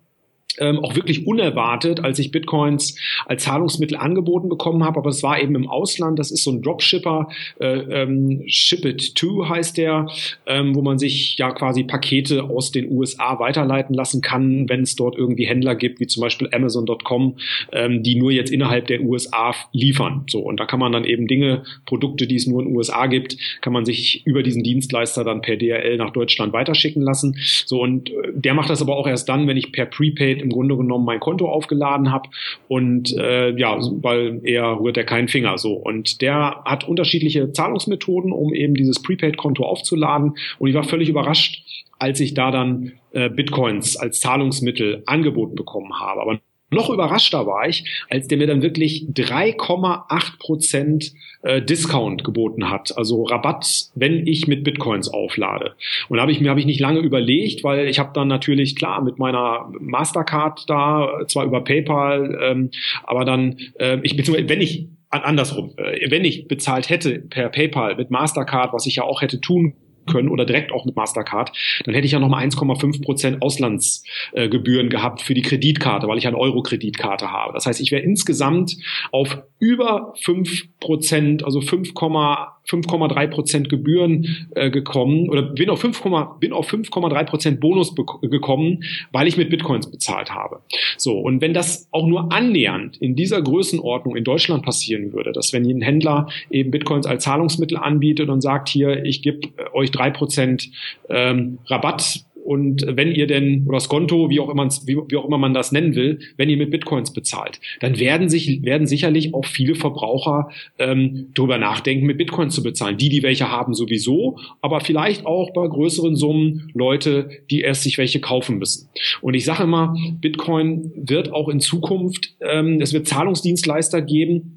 ähm, auch wirklich unerwartet, als ich Bitcoins als Zahlungsmittel angeboten bekommen habe, aber es war eben im Ausland, das ist so ein Dropshipper, äh, ähm, Ship It 2 heißt der, ähm, wo man sich ja quasi Pakete aus den USA weiterleiten lassen kann, wenn es dort irgendwie Händler gibt, wie zum Beispiel Amazon.com, ähm, die nur jetzt innerhalb der USA liefern. So, und da kann man dann eben Dinge, Produkte, die es nur in den USA gibt, kann man sich über diesen Dienstleister dann per DRL nach Deutschland weiterschicken lassen. So, und äh, der macht das aber auch erst dann, wenn ich per Prepaid im Grunde genommen mein Konto aufgeladen habe und äh, ja, weil er rührt er keinen Finger so. Und der hat unterschiedliche Zahlungsmethoden, um eben dieses Prepaid-Konto aufzuladen. Und ich war völlig überrascht, als ich da dann äh, Bitcoins als Zahlungsmittel angeboten bekommen habe. Aber noch überraschter war ich, als der mir dann wirklich 3,8 Prozent äh, Discount geboten hat, also Rabatt, wenn ich mit Bitcoins auflade. Und habe ich mir habe ich nicht lange überlegt, weil ich habe dann natürlich klar mit meiner Mastercard da, zwar über PayPal, ähm, aber dann äh, ich beziehungsweise wenn ich andersrum, äh, wenn ich bezahlt hätte per PayPal mit Mastercard, was ich ja auch hätte tun können oder direkt auch mit Mastercard, dann hätte ich ja nochmal 1,5 Prozent Auslandsgebühren gehabt für die Kreditkarte, weil ich eine Euro-Kreditkarte habe. Das heißt, ich wäre insgesamt auf über 5 Prozent, also 5,3 Prozent Gebühren äh, gekommen oder bin auf 5, bin auf 5,3 Prozent Bonus gekommen, weil ich mit Bitcoins bezahlt habe. So, und wenn das auch nur annähernd in dieser Größenordnung in Deutschland passieren würde, dass wenn ein Händler eben Bitcoins als Zahlungsmittel anbietet und sagt, hier, ich gebe euch drei Prozent ähm, Rabatt und wenn ihr denn, oder Skonto, wie auch immer, wie, wie auch immer man das nennen will, wenn ihr mit Bitcoins bezahlt, dann werden sich, werden sicherlich auch viele Verbraucher ähm, darüber nachdenken, mit Bitcoins zu bezahlen. Die, die welche haben, sowieso, aber vielleicht auch bei größeren Summen Leute, die erst sich welche kaufen müssen. Und ich sage immer, Bitcoin wird auch in Zukunft, ähm, es wird Zahlungsdienstleister geben,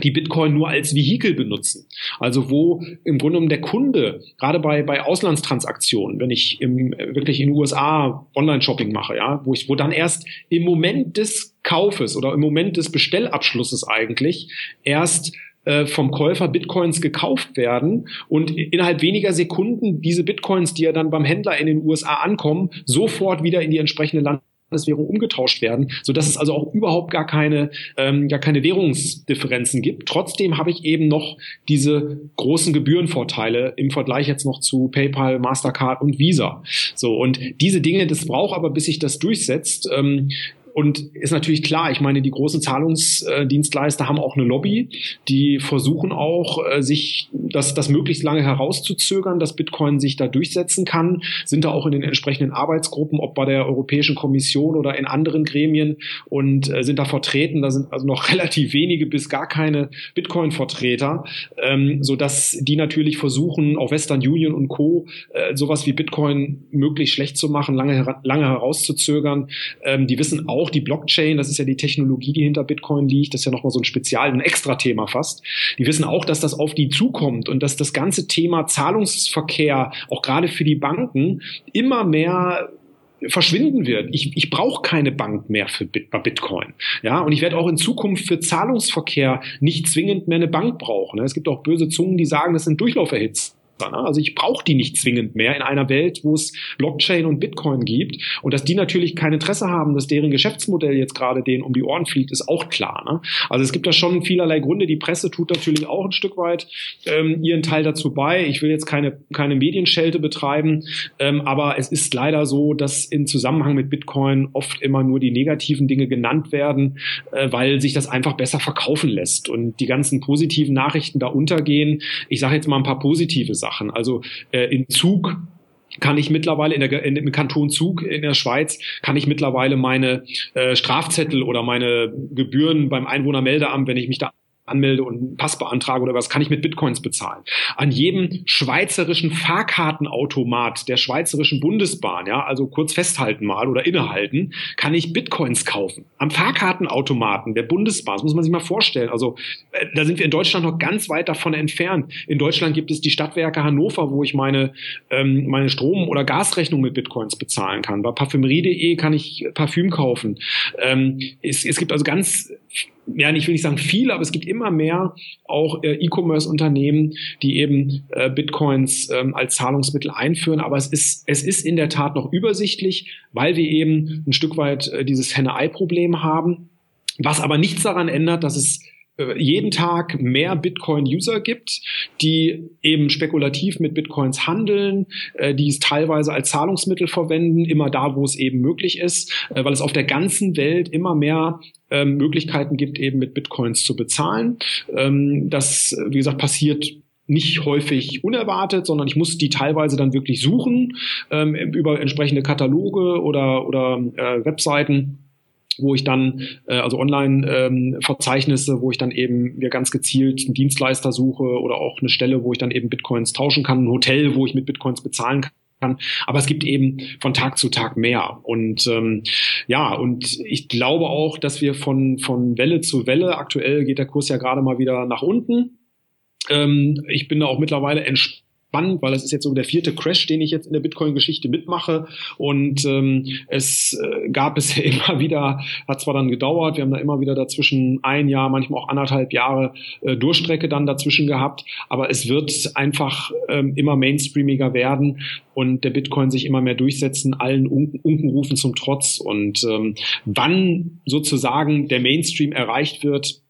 die Bitcoin nur als Vehikel benutzen. Also wo im Grunde genommen der Kunde, gerade bei, bei Auslandstransaktionen, wenn ich im, wirklich in den USA Online-Shopping mache, ja, wo ich, wo dann erst im Moment des Kaufes oder im Moment des Bestellabschlusses eigentlich erst äh, vom Käufer Bitcoins gekauft werden und innerhalb weniger Sekunden diese Bitcoins, die ja dann beim Händler in den USA ankommen, sofort wieder in die entsprechende Land Landeswährung umgetauscht werden, so es also auch überhaupt gar keine, ähm, gar keine Währungsdifferenzen gibt. Trotzdem habe ich eben noch diese großen Gebührenvorteile im Vergleich jetzt noch zu PayPal, Mastercard und Visa. So und diese Dinge, das braucht aber, bis sich das durchsetzt. Ähm, und ist natürlich klar, ich meine, die großen Zahlungsdienstleister haben auch eine Lobby, die versuchen auch, äh, sich das, das möglichst lange herauszuzögern, dass Bitcoin sich da durchsetzen kann, sind da auch in den entsprechenden Arbeitsgruppen, ob bei der Europäischen Kommission oder in anderen Gremien und äh, sind da vertreten. Da sind also noch relativ wenige bis gar keine Bitcoin-Vertreter, ähm, so dass die natürlich versuchen, auch Western Union und Co. Äh, sowas wie Bitcoin möglichst schlecht zu machen, lange, lange herauszuzögern. Ähm, die wissen auch, auch die Blockchain, das ist ja die Technologie, die hinter Bitcoin liegt, das ist ja nochmal so ein Spezial, ein Extra-Thema fast. Die wissen auch, dass das auf die zukommt und dass das ganze Thema Zahlungsverkehr, auch gerade für die Banken, immer mehr verschwinden wird. Ich, ich brauche keine Bank mehr für Bitcoin. Ja, und ich werde auch in Zukunft für Zahlungsverkehr nicht zwingend mehr eine Bank brauchen. Es gibt auch böse Zungen, die sagen, das sind Durchlauferhitzt. Ne? Also ich brauche die nicht zwingend mehr in einer Welt, wo es Blockchain und Bitcoin gibt. Und dass die natürlich kein Interesse haben, dass deren Geschäftsmodell jetzt gerade denen um die Ohren fliegt, ist auch klar. Ne? Also es gibt da schon vielerlei Gründe. Die Presse tut natürlich auch ein Stück weit ähm, ihren Teil dazu bei. Ich will jetzt keine, keine Medienschelte betreiben, ähm, aber es ist leider so, dass in Zusammenhang mit Bitcoin oft immer nur die negativen Dinge genannt werden, äh, weil sich das einfach besser verkaufen lässt und die ganzen positiven Nachrichten da untergehen. Ich sage jetzt mal ein paar positive Sachen. Sachen. Also äh, in Zug kann ich mittlerweile in der in, im Kanton Zug in der Schweiz kann ich mittlerweile meine äh, Strafzettel oder meine Gebühren beim Einwohnermeldeamt, wenn ich mich da anmelde und einen Pass beantrage oder was, kann ich mit Bitcoins bezahlen. An jedem schweizerischen Fahrkartenautomat der schweizerischen Bundesbahn, ja, also kurz festhalten mal oder innehalten, kann ich Bitcoins kaufen. Am Fahrkartenautomaten der Bundesbahn, das muss man sich mal vorstellen. Also äh, da sind wir in Deutschland noch ganz weit davon entfernt. In Deutschland gibt es die Stadtwerke Hannover, wo ich meine, ähm, meine Strom- oder Gasrechnung mit Bitcoins bezahlen kann. Bei parfümerie.de kann ich Parfüm kaufen. Ähm, es, es gibt also ganz ja, ich will nicht sagen viele, aber es gibt immer mehr auch äh, E-Commerce-Unternehmen, die eben äh, Bitcoins ähm, als Zahlungsmittel einführen. Aber es ist, es ist in der Tat noch übersichtlich, weil wir eben ein Stück weit äh, dieses Henne-Ei-Problem haben. Was aber nichts daran ändert, dass es jeden Tag mehr Bitcoin-User gibt, die eben spekulativ mit Bitcoins handeln, äh, die es teilweise als Zahlungsmittel verwenden, immer da, wo es eben möglich ist, äh, weil es auf der ganzen Welt immer mehr ähm, Möglichkeiten gibt, eben mit Bitcoins zu bezahlen. Ähm, das, wie gesagt, passiert nicht häufig unerwartet, sondern ich muss die teilweise dann wirklich suchen ähm, über entsprechende Kataloge oder, oder äh, Webseiten wo ich dann, äh, also Online-Verzeichnisse, ähm, wo ich dann eben mir ganz gezielt einen Dienstleister suche oder auch eine Stelle, wo ich dann eben Bitcoins tauschen kann, ein Hotel, wo ich mit Bitcoins bezahlen kann kann. Aber es gibt eben von Tag zu Tag mehr. Und ähm, ja, und ich glaube auch, dass wir von, von Welle zu Welle, aktuell geht der Kurs ja gerade mal wieder nach unten. Ähm, ich bin da auch mittlerweile entspannt spannend, weil das ist jetzt so der vierte Crash, den ich jetzt in der Bitcoin-Geschichte mitmache. Und ähm, es äh, gab es ja immer wieder, hat zwar dann gedauert, wir haben da immer wieder dazwischen ein Jahr, manchmal auch anderthalb Jahre äh, Durchstrecke dann dazwischen gehabt, aber es wird einfach ähm, immer mainstreamiger werden und der Bitcoin sich immer mehr durchsetzen, allen Unkenrufen zum Trotz. Und ähm, wann sozusagen der Mainstream erreicht wird,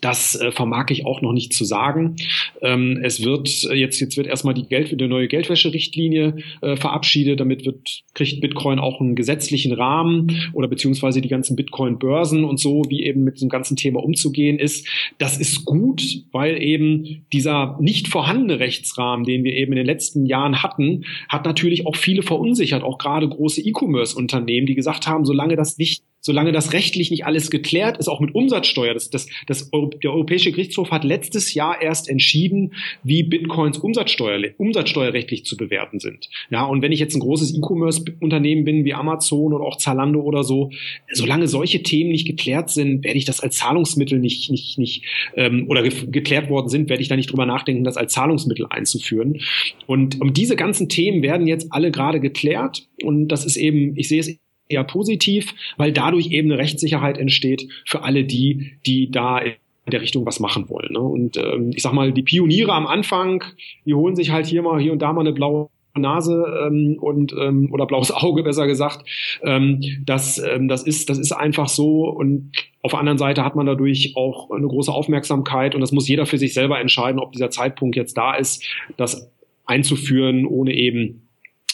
das äh, vermag ich auch noch nicht zu sagen. Ähm, es wird äh, jetzt jetzt wird erstmal die Geld die neue Geldwäscherichtlinie äh, verabschiedet. Damit wird kriegt Bitcoin auch einen gesetzlichen Rahmen oder beziehungsweise die ganzen Bitcoin-Börsen und so, wie eben mit diesem ganzen Thema umzugehen ist. Das ist gut, weil eben dieser nicht vorhandene Rechtsrahmen, den wir eben in den letzten Jahren hatten, hat natürlich auch viele verunsichert, auch gerade große E-Commerce-Unternehmen, die gesagt haben, solange das nicht solange das rechtlich nicht alles geklärt ist, auch mit Umsatzsteuer. Das, das, das, der Europäische Gerichtshof hat letztes Jahr erst entschieden, wie Bitcoins Umsatzsteuer, umsatzsteuerrechtlich zu bewerten sind. Ja, und wenn ich jetzt ein großes E-Commerce-Unternehmen bin, wie Amazon oder auch Zalando oder so, solange solche Themen nicht geklärt sind, werde ich das als Zahlungsmittel nicht, nicht, nicht ähm, oder ge geklärt worden sind, werde ich da nicht drüber nachdenken, das als Zahlungsmittel einzuführen. Und um diese ganzen Themen werden jetzt alle gerade geklärt. Und das ist eben, ich sehe es eher positiv, weil dadurch eben eine Rechtssicherheit entsteht für alle die, die da in der Richtung was machen wollen. Ne? Und ähm, ich sag mal, die Pioniere am Anfang, die holen sich halt hier mal hier und da mal eine blaue Nase ähm, und ähm, oder blaues Auge besser gesagt. Ähm, das, ähm, das ist das ist einfach so und auf der anderen Seite hat man dadurch auch eine große Aufmerksamkeit und das muss jeder für sich selber entscheiden, ob dieser Zeitpunkt jetzt da ist, das einzuführen, ohne eben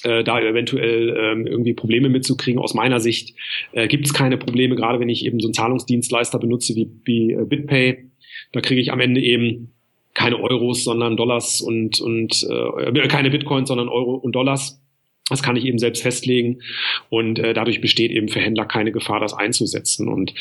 äh, da eventuell ähm, irgendwie Probleme mitzukriegen. Aus meiner Sicht äh, gibt es keine Probleme, gerade wenn ich eben so einen Zahlungsdienstleister benutze wie, wie äh, BitPay. Da kriege ich am Ende eben keine Euros, sondern Dollars und, und äh, keine Bitcoins, sondern Euro und Dollars. Das kann ich eben selbst festlegen und äh, dadurch besteht eben für Händler keine Gefahr, das einzusetzen. Und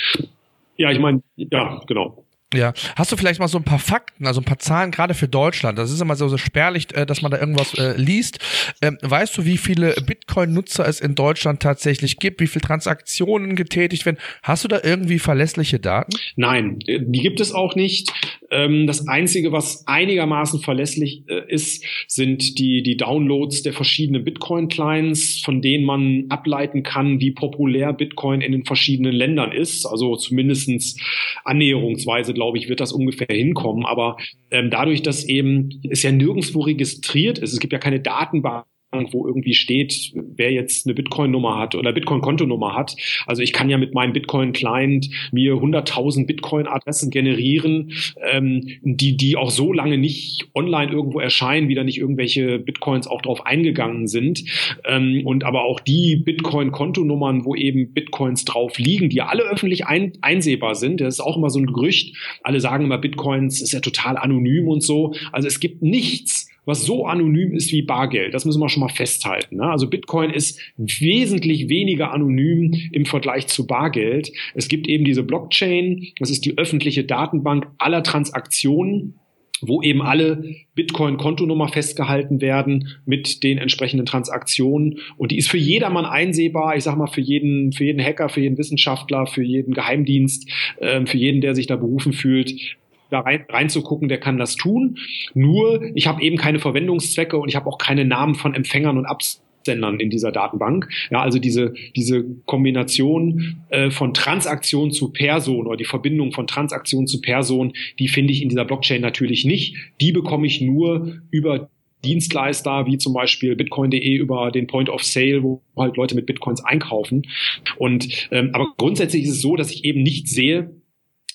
ja, ich meine, ja, genau. Ja, hast du vielleicht mal so ein paar Fakten, also ein paar Zahlen gerade für Deutschland? Das ist immer so, so spärlich, äh, dass man da irgendwas äh, liest. Ähm, weißt du, wie viele Bitcoin-Nutzer es in Deutschland tatsächlich gibt? Wie viele Transaktionen getätigt werden? Hast du da irgendwie verlässliche Daten? Nein, die gibt es auch nicht. Ähm, das Einzige, was einigermaßen verlässlich äh, ist, sind die, die Downloads der verschiedenen Bitcoin-Clients, von denen man ableiten kann, wie populär Bitcoin in den verschiedenen Ländern ist. Also zumindestens annäherungsweise, glaube ich, wird das ungefähr hinkommen. Aber ähm, dadurch, dass eben es ja nirgendwo registriert ist, es gibt ja keine Datenbank wo irgendwie steht, wer jetzt eine Bitcoin-Nummer hat oder Bitcoin-Kontonummer hat. Also ich kann ja mit meinem Bitcoin-Client mir 100.000 Bitcoin-Adressen generieren, ähm, die, die auch so lange nicht online irgendwo erscheinen, wie da nicht irgendwelche Bitcoins auch drauf eingegangen sind. Ähm, und aber auch die Bitcoin-Kontonummern, wo eben Bitcoins drauf liegen, die alle öffentlich ein, einsehbar sind. Das ist auch immer so ein Gerücht. Alle sagen immer, Bitcoins ist ja total anonym und so. Also es gibt nichts, was so anonym ist wie Bargeld. Das müssen wir schon mal festhalten. Ne? Also Bitcoin ist wesentlich weniger anonym im Vergleich zu Bargeld. Es gibt eben diese Blockchain, das ist die öffentliche Datenbank aller Transaktionen wo eben alle Bitcoin-Kontonummer festgehalten werden mit den entsprechenden Transaktionen. Und die ist für jedermann einsehbar. Ich sag mal, für jeden, für jeden Hacker, für jeden Wissenschaftler, für jeden Geheimdienst, äh, für jeden, der sich da berufen fühlt da rein, reinzugucken, der kann das tun. Nur, ich habe eben keine Verwendungszwecke und ich habe auch keine Namen von Empfängern und Absendern in dieser Datenbank. Ja, also diese, diese Kombination äh, von Transaktion zu Person oder die Verbindung von Transaktion zu Person, die finde ich in dieser Blockchain natürlich nicht. Die bekomme ich nur über Dienstleister wie zum Beispiel Bitcoin.de über den Point of Sale, wo halt Leute mit Bitcoins einkaufen. Und ähm, aber grundsätzlich ist es so, dass ich eben nicht sehe,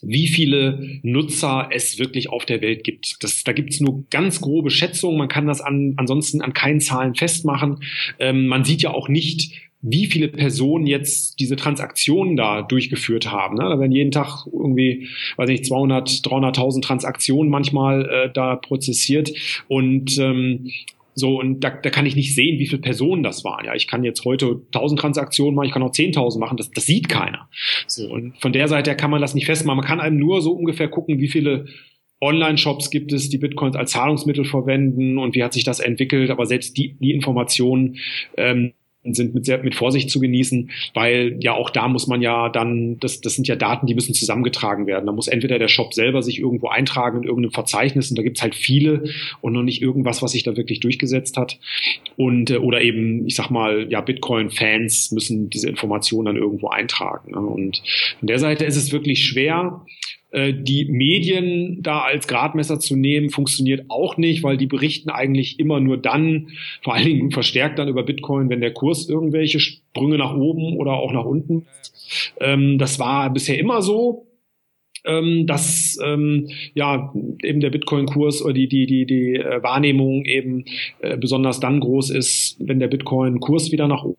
wie viele Nutzer es wirklich auf der Welt gibt. Das, da gibt es nur ganz grobe Schätzungen. Man kann das an, ansonsten an keinen Zahlen festmachen. Ähm, man sieht ja auch nicht, wie viele Personen jetzt diese Transaktionen da durchgeführt haben. Ne? Da werden jeden Tag irgendwie, weiß nicht, 200, 300.000 Transaktionen manchmal äh, da prozessiert und ähm, so, und da, da kann ich nicht sehen, wie viele Personen das waren. Ja, ich kann jetzt heute 1000 Transaktionen machen, ich kann auch 10.000 machen, das, das sieht keiner. So, und von der Seite her kann man das nicht festmachen. Man kann einem nur so ungefähr gucken, wie viele Online-Shops gibt es, die Bitcoins als Zahlungsmittel verwenden und wie hat sich das entwickelt. Aber selbst die, die Informationen ähm, sind mit, sehr, mit Vorsicht zu genießen, weil ja auch da muss man ja dann, das, das sind ja Daten, die müssen zusammengetragen werden. Da muss entweder der Shop selber sich irgendwo eintragen in irgendeinem Verzeichnis und da gibt's halt viele und noch nicht irgendwas, was sich da wirklich durchgesetzt hat. Und äh, oder eben, ich sag mal, ja, Bitcoin-Fans müssen diese Informationen dann irgendwo eintragen. Und von der Seite ist es wirklich schwer. Äh, die Medien da als Gradmesser zu nehmen, funktioniert auch nicht, weil die berichten eigentlich immer nur dann, vor allen Dingen verstärkt dann über Bitcoin, wenn der Kurs irgendwelche Sprünge nach oben oder auch nach unten. Ähm, das war bisher immer so. ähm, dass ähm, ja eben der Bitcoin-Kurs oder die die die die äh, Wahrnehmung eben äh, besonders dann groß ist, wenn der Bitcoin-Kurs wieder nach oben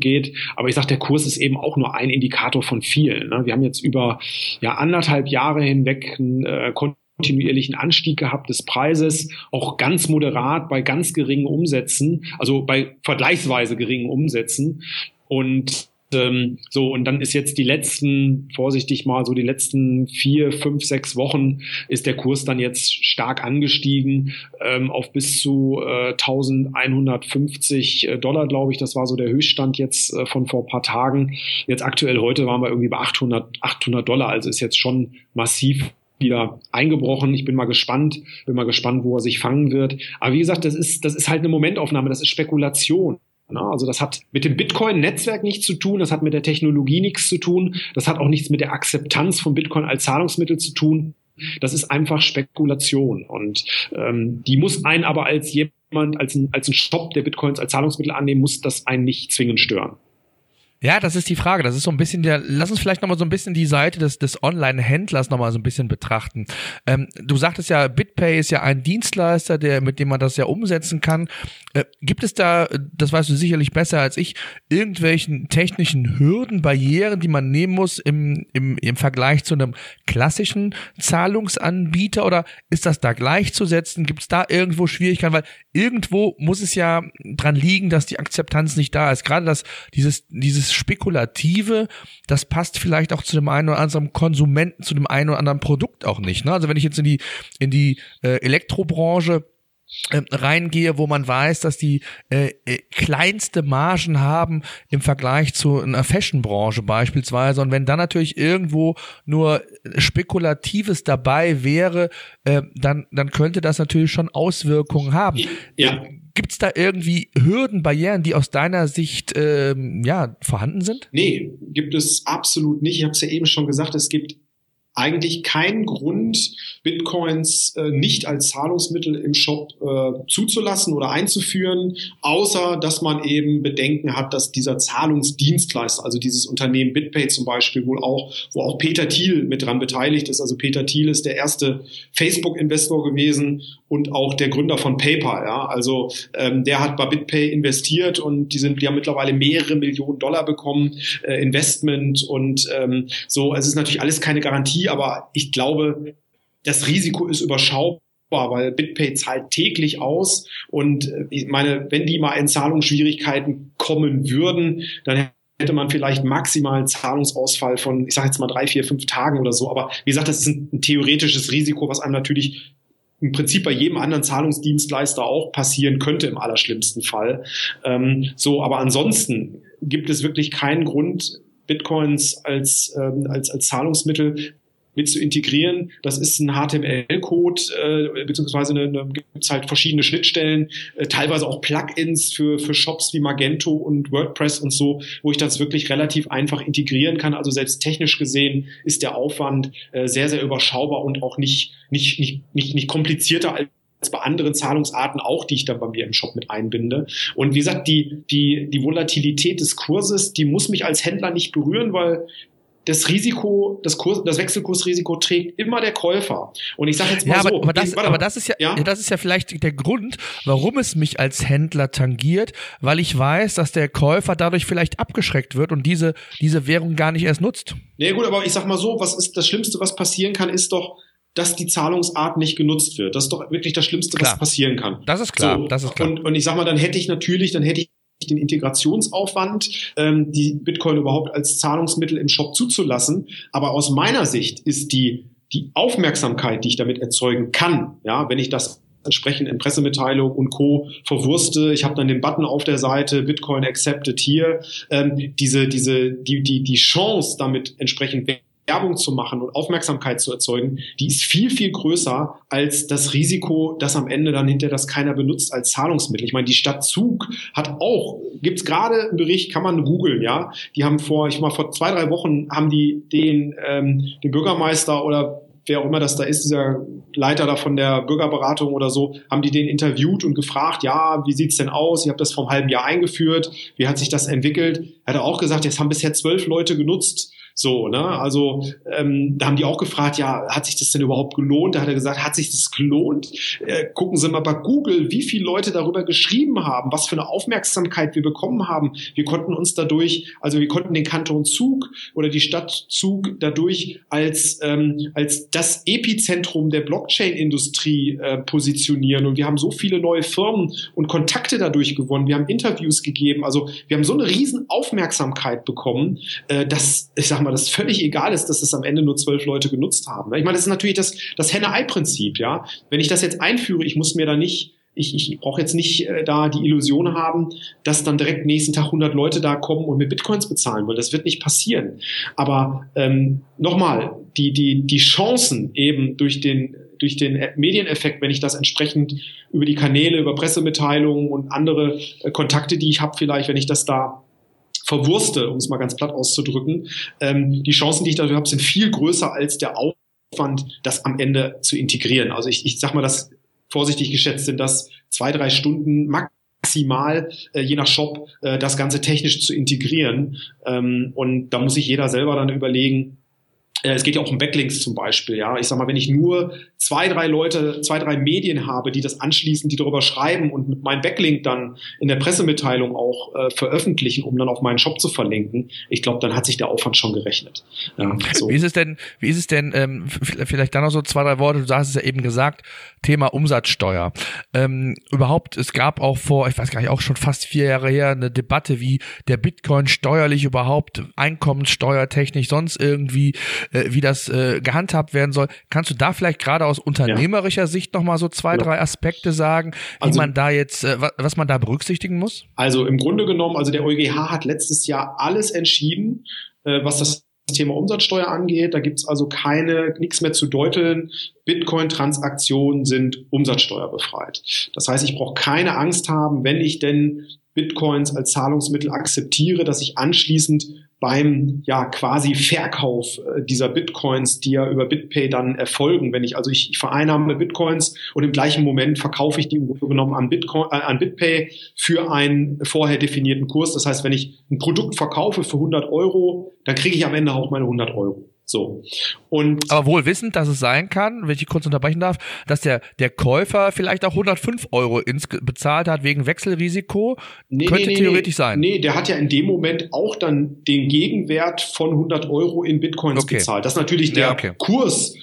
geht. Aber ich sage, der Kurs ist eben auch nur ein Indikator von vielen. Ne? Wir haben jetzt über ja anderthalb Jahre hinweg ein äh, kontinuierlichen Anstieg gehabt des Preises, auch ganz moderat bei ganz geringen Umsätzen, also bei vergleichsweise geringen Umsätzen. Und ähm, so, und dann ist jetzt die letzten, vorsichtig mal, so die letzten vier, fünf, sechs Wochen ist der Kurs dann jetzt stark angestiegen ähm, auf bis zu äh, 1150 äh, Dollar, glaube ich. Das war so der Höchststand jetzt äh, von vor paar Tagen. Jetzt aktuell heute waren wir irgendwie bei 800, 800 Dollar, also ist jetzt schon massiv wieder eingebrochen. Ich bin mal gespannt, bin mal gespannt, wo er sich fangen wird. Aber wie gesagt, das ist, das ist halt eine Momentaufnahme, das ist Spekulation. Also das hat mit dem Bitcoin-Netzwerk nichts zu tun, das hat mit der Technologie nichts zu tun, das hat auch nichts mit der Akzeptanz von Bitcoin als Zahlungsmittel zu tun. Das ist einfach Spekulation und ähm, die muss einen aber als jemand, als ein, als ein Shop, der Bitcoins als Zahlungsmittel annehmen, muss das einen nicht zwingend stören. Ja, das ist die Frage. Das ist so ein bisschen der, lass uns vielleicht nochmal so ein bisschen die Seite des, des Online-Händlers nochmal so ein bisschen betrachten. Ähm, du sagtest ja, BitPay ist ja ein Dienstleister, der, mit dem man das ja umsetzen kann. Äh, gibt es da, das weißt du sicherlich besser als ich, irgendwelchen technischen Hürden, Barrieren, die man nehmen muss im, im, im Vergleich zu einem klassischen Zahlungsanbieter oder ist das da gleichzusetzen? Gibt es da irgendwo Schwierigkeiten? Weil irgendwo muss es ja dran liegen, dass die Akzeptanz nicht da ist. Gerade das, dieses, dieses Spekulative, das passt vielleicht auch zu dem einen oder anderen Konsumenten, zu dem einen oder anderen Produkt auch nicht. Ne? Also wenn ich jetzt in die, in die äh, Elektrobranche äh, reingehe, wo man weiß, dass die äh, äh, kleinste Margen haben im Vergleich zu einer Fashion-Branche beispielsweise. Und wenn dann natürlich irgendwo nur Spekulatives dabei wäre, äh, dann, dann könnte das natürlich schon Auswirkungen haben. Ja. Gibt es da irgendwie Hürden, Barrieren, die aus deiner Sicht ähm, ja, vorhanden sind? Nee, gibt es absolut nicht. Ich habe es ja eben schon gesagt, es gibt eigentlich keinen Grund, Bitcoins äh, nicht als Zahlungsmittel im Shop äh, zuzulassen oder einzuführen, außer dass man eben Bedenken hat, dass dieser Zahlungsdienstleister, also dieses Unternehmen BitPay zum Beispiel, wohl auch, wo auch Peter Thiel mit dran beteiligt ist. Also Peter Thiel ist der erste Facebook-Investor gewesen und auch der Gründer von PayPal. Ja? Also ähm, der hat bei BitPay investiert und die sind, haben mittlerweile mehrere Millionen Dollar bekommen, äh, Investment und ähm, so. Es ist natürlich alles keine Garantie, aber ich glaube, das Risiko ist überschaubar weil BitPay zahlt täglich aus und äh, ich meine, wenn die mal in Zahlungsschwierigkeiten kommen würden, dann hätte man vielleicht maximal einen Zahlungsausfall von, ich sage jetzt mal drei, vier, fünf Tagen oder so. Aber wie gesagt, das ist ein, ein theoretisches Risiko, was einem natürlich im Prinzip bei jedem anderen Zahlungsdienstleister auch passieren könnte im allerschlimmsten Fall. Ähm, so, aber ansonsten gibt es wirklich keinen Grund, Bitcoins als, ähm, als, als Zahlungsmittel mit zu integrieren. Das ist ein HTML-Code, äh, beziehungsweise eine, eine, gibt es halt verschiedene Schnittstellen, äh, teilweise auch Plugins für, für Shops wie Magento und WordPress und so, wo ich das wirklich relativ einfach integrieren kann. Also selbst technisch gesehen ist der Aufwand äh, sehr, sehr überschaubar und auch nicht, nicht, nicht, nicht, nicht komplizierter als bei anderen Zahlungsarten auch, die ich dann bei mir im Shop mit einbinde. Und wie gesagt, die, die, die Volatilität des Kurses, die muss mich als Händler nicht berühren, weil das Risiko, das, Kurs, das Wechselkursrisiko trägt immer der Käufer. Und ich sage jetzt mal ja, so. Aber das, aber das ist ja, ja, das ist ja vielleicht der Grund, warum es mich als Händler tangiert, weil ich weiß, dass der Käufer dadurch vielleicht abgeschreckt wird und diese, diese Währung gar nicht erst nutzt. Nee, gut, aber ich sag mal so, was ist das Schlimmste, was passieren kann, ist doch, dass die Zahlungsart nicht genutzt wird. Das ist doch wirklich das Schlimmste, klar. was passieren kann. Das ist klar, so, das ist klar. Und, und ich sag mal, dann hätte ich natürlich, dann hätte ich den Integrationsaufwand, ähm, die Bitcoin überhaupt als Zahlungsmittel im Shop zuzulassen. Aber aus meiner Sicht ist die, die Aufmerksamkeit, die ich damit erzeugen kann, ja, wenn ich das entsprechend in Pressemitteilung und Co. verwurste. Ich habe dann den Button auf der Seite Bitcoin accepted hier. Ähm, diese, diese, die, die, die Chance, damit entsprechend Werbung zu machen und Aufmerksamkeit zu erzeugen, die ist viel, viel größer als das Risiko, dass am Ende dann hinterher das keiner benutzt als Zahlungsmittel. Ich meine, die Stadt Zug hat auch, gibt's gerade einen Bericht, kann man googeln, ja. Die haben vor, ich mal vor zwei, drei Wochen haben die den, ähm, den Bürgermeister oder wer auch immer das da ist, dieser Leiter da von der Bürgerberatung oder so, haben die den interviewt und gefragt, ja, wie sieht's denn aus? Ich habe das vor einem halben Jahr eingeführt, wie hat sich das entwickelt? Er hat auch gesagt, jetzt haben bisher zwölf Leute genutzt So, ne? Also ähm, da haben die auch gefragt, ja, hat sich das denn überhaupt gelohnt? Da hat er gesagt, hat sich das gelohnt? Äh, gucken Sie mal bei Google, wie viele Leute darüber geschrieben haben, was für eine Aufmerksamkeit wir bekommen haben. Wir konnten uns dadurch, also wir konnten den Kanton Zug oder die Stadt Zug dadurch als ähm, als das Epizentrum der Blockchain-Industrie äh, positionieren. Und wir haben so viele neue Firmen und Kontakte dadurch gewonnen. Wir haben Interviews gegeben. Also wir haben so eine riesen Aufmerksamkeit bekommen, äh, dass ich sag mal, das völlig egal ist, dass es am Ende nur zwölf Leute genutzt haben. Ich meine, das ist natürlich das, das Henne-Ei-Prinzip, ja. Wenn ich das jetzt einführe, ich muss mir da nicht ich, ich brauche jetzt nicht äh, da die Illusion haben, dass dann direkt nächsten Tag 100 Leute da kommen und mit Bitcoins bezahlen wollen. Das wird nicht passieren. Aber ähm, nochmal, die, die, die Chancen eben durch den, durch den Medieneffekt, wenn ich das entsprechend über die Kanäle, über Pressemitteilungen und andere äh, Kontakte, die ich habe vielleicht, wenn ich das da verwurste, um es mal ganz platt auszudrücken, ähm, die Chancen, die ich dafür habe, sind viel größer als der Aufwand, das am Ende zu integrieren. Also ich, ich sag mal, das vorsichtig geschätzt sind das zwei, drei Stunden maximal, äh, je nach Shop, äh, das Ganze technisch zu integrieren. Ähm, und da muss sich jeder selber dann überlegen, es geht ja auch um Backlinks zum Beispiel, ja. Ich sag mal, wenn ich nur zwei, drei Leute, zwei, drei Medien habe, die das anschließen, die darüber schreiben und mit meinem Backlink dann in der Pressemitteilung auch äh, veröffentlichen, um dann auf meinen Shop zu verlinken, ich glaube, dann hat sich der Aufwand schon gerechnet. Ja, so. Wie ist es denn, wie ist es denn, ähm, vielleicht da noch so zwei, drei Worte, du hast es ja eben gesagt, Thema Umsatzsteuer. Ähm, überhaupt, es gab auch vor, ich weiß gar nicht, auch schon fast vier Jahre her eine Debatte, wie der Bitcoin steuerlich überhaupt, einkommenssteuertechnisch, sonst irgendwie äh, wie das äh, gehandhabt werden soll. Kannst du da vielleicht gerade aus unternehmerischer ja. Sicht nochmal so zwei, ja. drei Aspekte sagen, wie also, man da jetzt, äh, was man da berücksichtigen muss? Also im Grunde genommen, also der EuGH hat letztes Jahr alles entschieden, äh, was das Thema Umsatzsteuer angeht. Da gibt's also keine, nichts mehr zu deuteln. Bitcoin-Transaktionen sind umsatzsteuerbefreit. Das heißt, ich brauche keine Angst haben, wenn ich denn Bitcoins als Zahlungsmittel akzeptiere, dass ich anschließend beim ja quasi Verkauf äh, dieser Bitcoins, die ja über BitPay dann erfolgen. Wenn ich also ich, ich vereinnahme Bitcoins und im gleichen Moment verkaufe ich die im Grunde genommen an Bitcoin äh, an BitPay für einen vorher definierten Kurs. Das heißt, wenn ich ein Produkt verkaufe für 100 Euro, dann kriege ich am Ende auch meine 100 Euro. So. Und Aber wohl wissend, dass es sein kann, wenn ich kurz unterbrechen darf, dass der, der Käufer vielleicht auch 105 Euro ins, bezahlt hat wegen Wechselrisiko. Nee, Könnte nee, nee, theoretisch sein. Nee, der hat ja in dem Moment auch dann den Gegenwert von 100 Euro in Bitcoins okay. bezahlt. Das ist natürlich der ja, okay. Kurs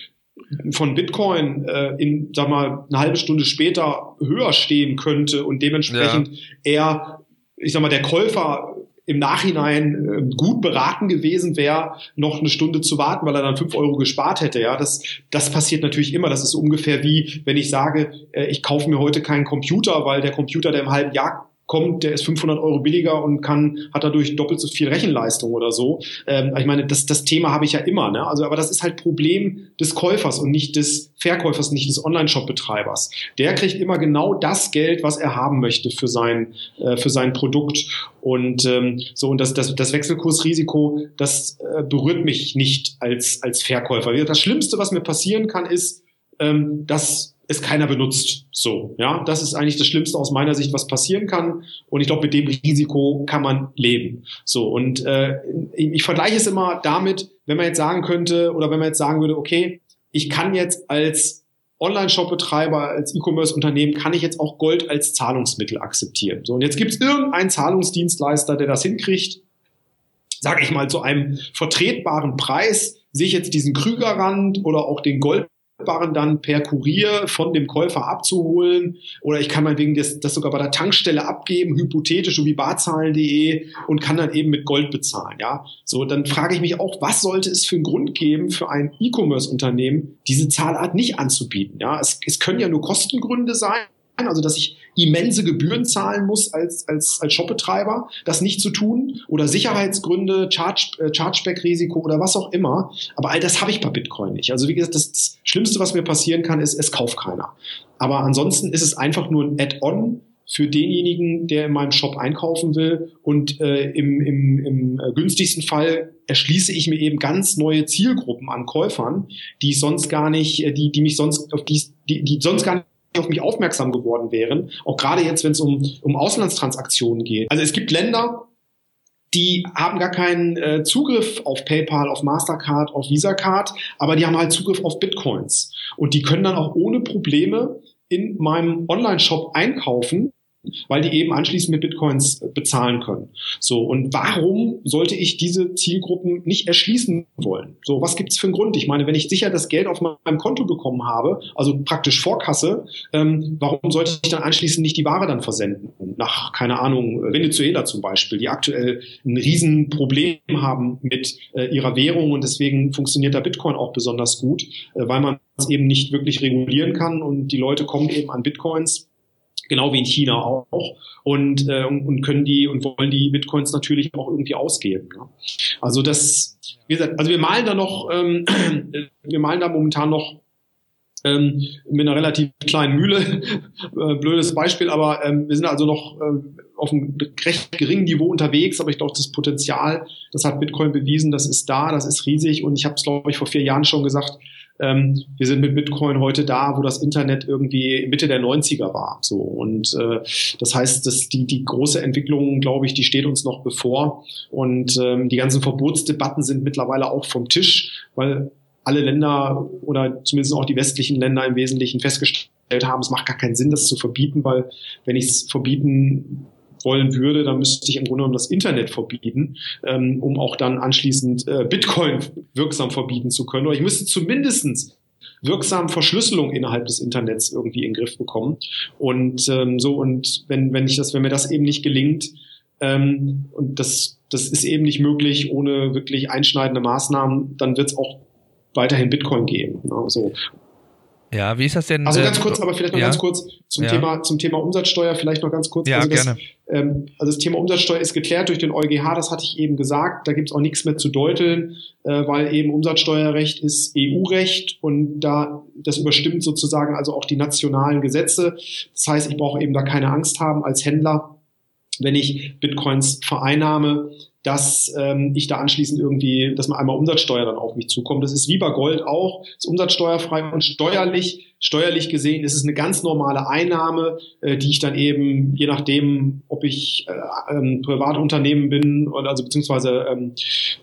von Bitcoin äh, in, sag mal, eine halbe Stunde später höher stehen könnte und dementsprechend ja. eher, ich sag mal, der Käufer im Nachhinein äh, gut beraten gewesen wäre, noch eine Stunde zu warten, weil er dann fünf Euro gespart hätte. Ja, das, das passiert natürlich immer. Das ist ungefähr wie, wenn ich sage, äh, ich kaufe mir heute keinen Computer, weil der Computer, der im halben Jahr kommt, der ist 500 Euro billiger und kann hat dadurch doppelt so viel Rechenleistung oder so. Ähm, ich meine, das, das Thema habe ich ja immer. Ne? Also, aber das ist halt Problem des Käufers und nicht des Verkäufers, nicht des Online-Shop-Betreibers. Der kriegt immer genau das Geld, was er haben möchte für sein äh, für sein Produkt. Und ähm, so und das, das, das Wechselkursrisiko, das äh, berührt mich nicht als als Verkäufer. Das Schlimmste, was mir passieren kann, ist, ähm, dass es keiner benutzt. So, ja, das ist eigentlich das Schlimmste aus meiner Sicht, was passieren kann. Und ich glaube, mit dem Risiko kann man leben. So, und äh, ich vergleiche es immer damit, wenn man jetzt sagen könnte oder wenn man jetzt sagen würde, okay, ich kann jetzt als Online-Shop-Betreiber, als E-Commerce-Unternehmen, kann ich jetzt auch Gold als Zahlungsmittel akzeptieren. So, und jetzt gibt es irgendeinen Zahlungsdienstleister, der das hinkriegt, sage ich mal, zu einem vertretbaren Preis, sich jetzt diesen Krügerrand oder auch den Gold waren dann per Kurier von dem Käufer abzuholen oder ich kann meinetwegen das, das sogar bei der Tankstelle abgeben, hypothetisch, wie barzahlen.de und kann dann eben mit Gold bezahlen, ja. So, dann frage ich mich auch, was sollte es für einen Grund geben für ein E-Commerce-Unternehmen, diese Zahlart nicht anzubieten, ja. Es, es können ja nur Kostengründe sein, also dass ich immense Gebühren zahlen muss als, als, als Shopbetreiber, das nicht zu tun oder Sicherheitsgründe, Charge, äh, Chargeback-Risiko oder was auch immer. Aber all das habe ich bei Bitcoin nicht. Also wie gesagt, das, das Schlimmste, was mir passieren kann, ist, es kauft keiner. Aber ansonsten ist es einfach nur ein Add-on für denjenigen, der in meinem Shop einkaufen will. Und äh, im, im, im äh, günstigsten Fall erschließe ich mir eben ganz neue Zielgruppen an Käufern, die sonst gar nicht, äh, die, die mich sonst, die, die sonst gar nicht auf mich aufmerksam geworden wären. Auch gerade jetzt, wenn es um, um Auslandstransaktionen geht. Also es gibt Länder, die haben gar keinen äh, Zugriff auf PayPal, auf Mastercard, auf Visa Card, aber die haben halt Zugriff auf Bitcoins. Und die können dann auch ohne Probleme in meinem Online-Shop einkaufen weil die eben anschließend mit Bitcoins bezahlen können. So, und warum sollte ich diese Zielgruppen nicht erschließen wollen? So, was gibt's für einen Grund? Ich meine, wenn ich sicher das Geld auf meinem Konto bekommen habe, also praktisch Vorkasse, ähm, warum sollte ich dann anschließend nicht die Ware dann versenden? Nach, keine Ahnung, Venezuela zum Beispiel, die aktuell ein Riesenproblem haben mit äh, ihrer Währung und deswegen funktioniert der Bitcoin auch besonders gut, äh, weil man es eben nicht wirklich regulieren kann und die Leute kommen eben an Bitcoins genau wie in China auch und, äh, und können die und wollen die Bitcoins natürlich auch irgendwie ausgeben. Ja. Also das, wie gesagt, also wir malen da noch, ähm, wir malen da momentan noch ähm, mit einer relativ kleinen Mühle, äh, blödes Beispiel, aber ähm, wir sind also noch äh, auf einem recht geringen Niveau unterwegs, aber ich glaube, das Potenzial, das hat Bitcoin bewiesen, das ist da, das ist riesig und ich habe es, glaube ich, vor vier Jahren schon gesagt, ähm, wir sind mit Bitcoin heute da, wo das Internet irgendwie Mitte der 90er war. So und äh, das heißt, dass die die große Entwicklung, glaube ich, die steht uns noch bevor und ähm, die ganzen Verbotsdebatten sind mittlerweile auch vom Tisch, weil alle Länder oder zumindest auch die westlichen Länder im Wesentlichen festgestellt haben, es macht gar keinen Sinn, das zu verbieten, weil wenn ich es verbieten wollen würde, dann müsste ich im Grunde genommen das Internet verbieten, ähm, um auch dann anschließend äh, Bitcoin wirksam verbieten zu können. Oder ich müsste zumindestens wirksam Verschlüsselung innerhalb des Internets irgendwie in den Griff bekommen. Und ähm, so, und wenn, wenn ich das, wenn mir das eben nicht gelingt, ähm, und das, das ist eben nicht möglich ohne wirklich einschneidende Maßnahmen, dann wird es auch weiterhin Bitcoin geben. Ne? So. Ja, wie ist das denn? Also ganz äh, kurz, aber vielleicht noch ja, ganz kurz zum ja. Thema zum Thema Umsatzsteuer vielleicht noch ganz kurz. Ja, also das, gerne. Ähm, also das Thema Umsatzsteuer ist geklärt durch den EuGH, das hatte ich eben gesagt. Da gibt's auch nichts mehr zu deuteln, äh, weil eben Umsatzsteuerrecht ist EU-Recht und da das überstimmt sozusagen also auch die nationalen Gesetze. Das heißt, ich brauche eben da keine Angst haben als Händler, wenn ich Bitcoins vereinnahme, dass ähm, ich da anschließend irgendwie, dass man einmal Umsatzsteuer dann auf mich zukommt. Das ist wie bei Gold auch, ist umsatzsteuerfrei und steuerlich Steuerlich gesehen ist es eine ganz normale Einnahme, äh, die ich dann eben, je nachdem, ob ich äh, ähm, Privatunternehmen bin oder also beziehungsweise ähm,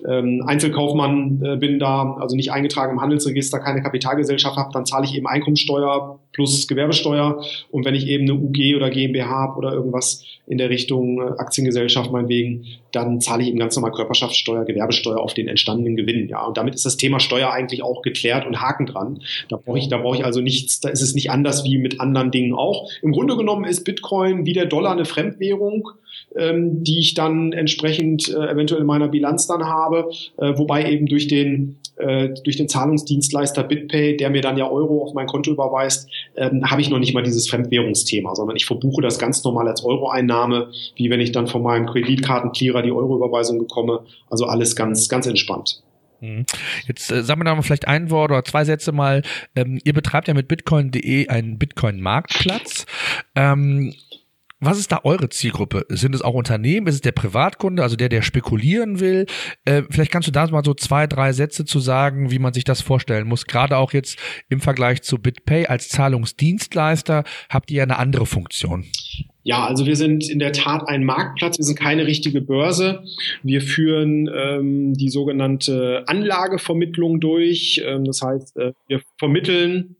ähm, Einzelkaufmann äh, bin da, also nicht eingetragen im Handelsregister, keine Kapitalgesellschaft habe, dann zahle ich eben Einkommensteuer plus Gewerbesteuer. Und wenn ich eben eine UG oder GmbH habe oder irgendwas in der Richtung äh, Aktiengesellschaft meinetwegen, dann zahle ich eben ganz normal Körperschaftssteuer, Gewerbesteuer auf den entstandenen Gewinn. Ja, und damit ist das Thema Steuer eigentlich auch geklärt und Haken dran. Da brauche ich, da brauche ich also nicht nichts, da ist es nicht anders wie mit anderen Dingen auch. Im Grunde genommen ist Bitcoin wie der Dollar eine Fremdwährung, ähm, die ich dann entsprechend äh, eventuell in meiner Bilanz dann habe, äh, wobei eben durch den äh, durch den Zahlungsdienstleister BitPay, der mir dann ja Euro auf mein Konto überweist, ähm, habe ich noch nicht mal dieses Fremdwährungsthema, sondern ich verbuche das ganz normal als Euro-Einnahme, wie wenn ich dann von meinem Kreditkartenclearer die Euro-Überweisung bekomme. Also alles ganz, ganz entspannt. Mhm. Jetzt äh, sagen wir da mal vielleicht ein Wort oder zwei Sätze mal. Ähm, ihr betreibt ja mit bitcoin.de einen Bitcoin-Marktplatz. Ähm, was ist da eure Zielgruppe? Sind es auch Unternehmen? Ist es der Privatkunde, also der, der spekulieren will? Äh, vielleicht kannst du da mal so zwei, drei Sätze zu sagen, wie man sich das vorstellen muss. Gerade auch jetzt im Vergleich zu BitPay als Zahlungsdienstleister habt ihr ja eine andere Funktion. Ja, also wir sind in der Tat ein Marktplatz, wir sind keine richtige Börse. Wir führen ähm, die sogenannte Anlagevermittlung durch. Ähm, das heißt, äh, wir vermitteln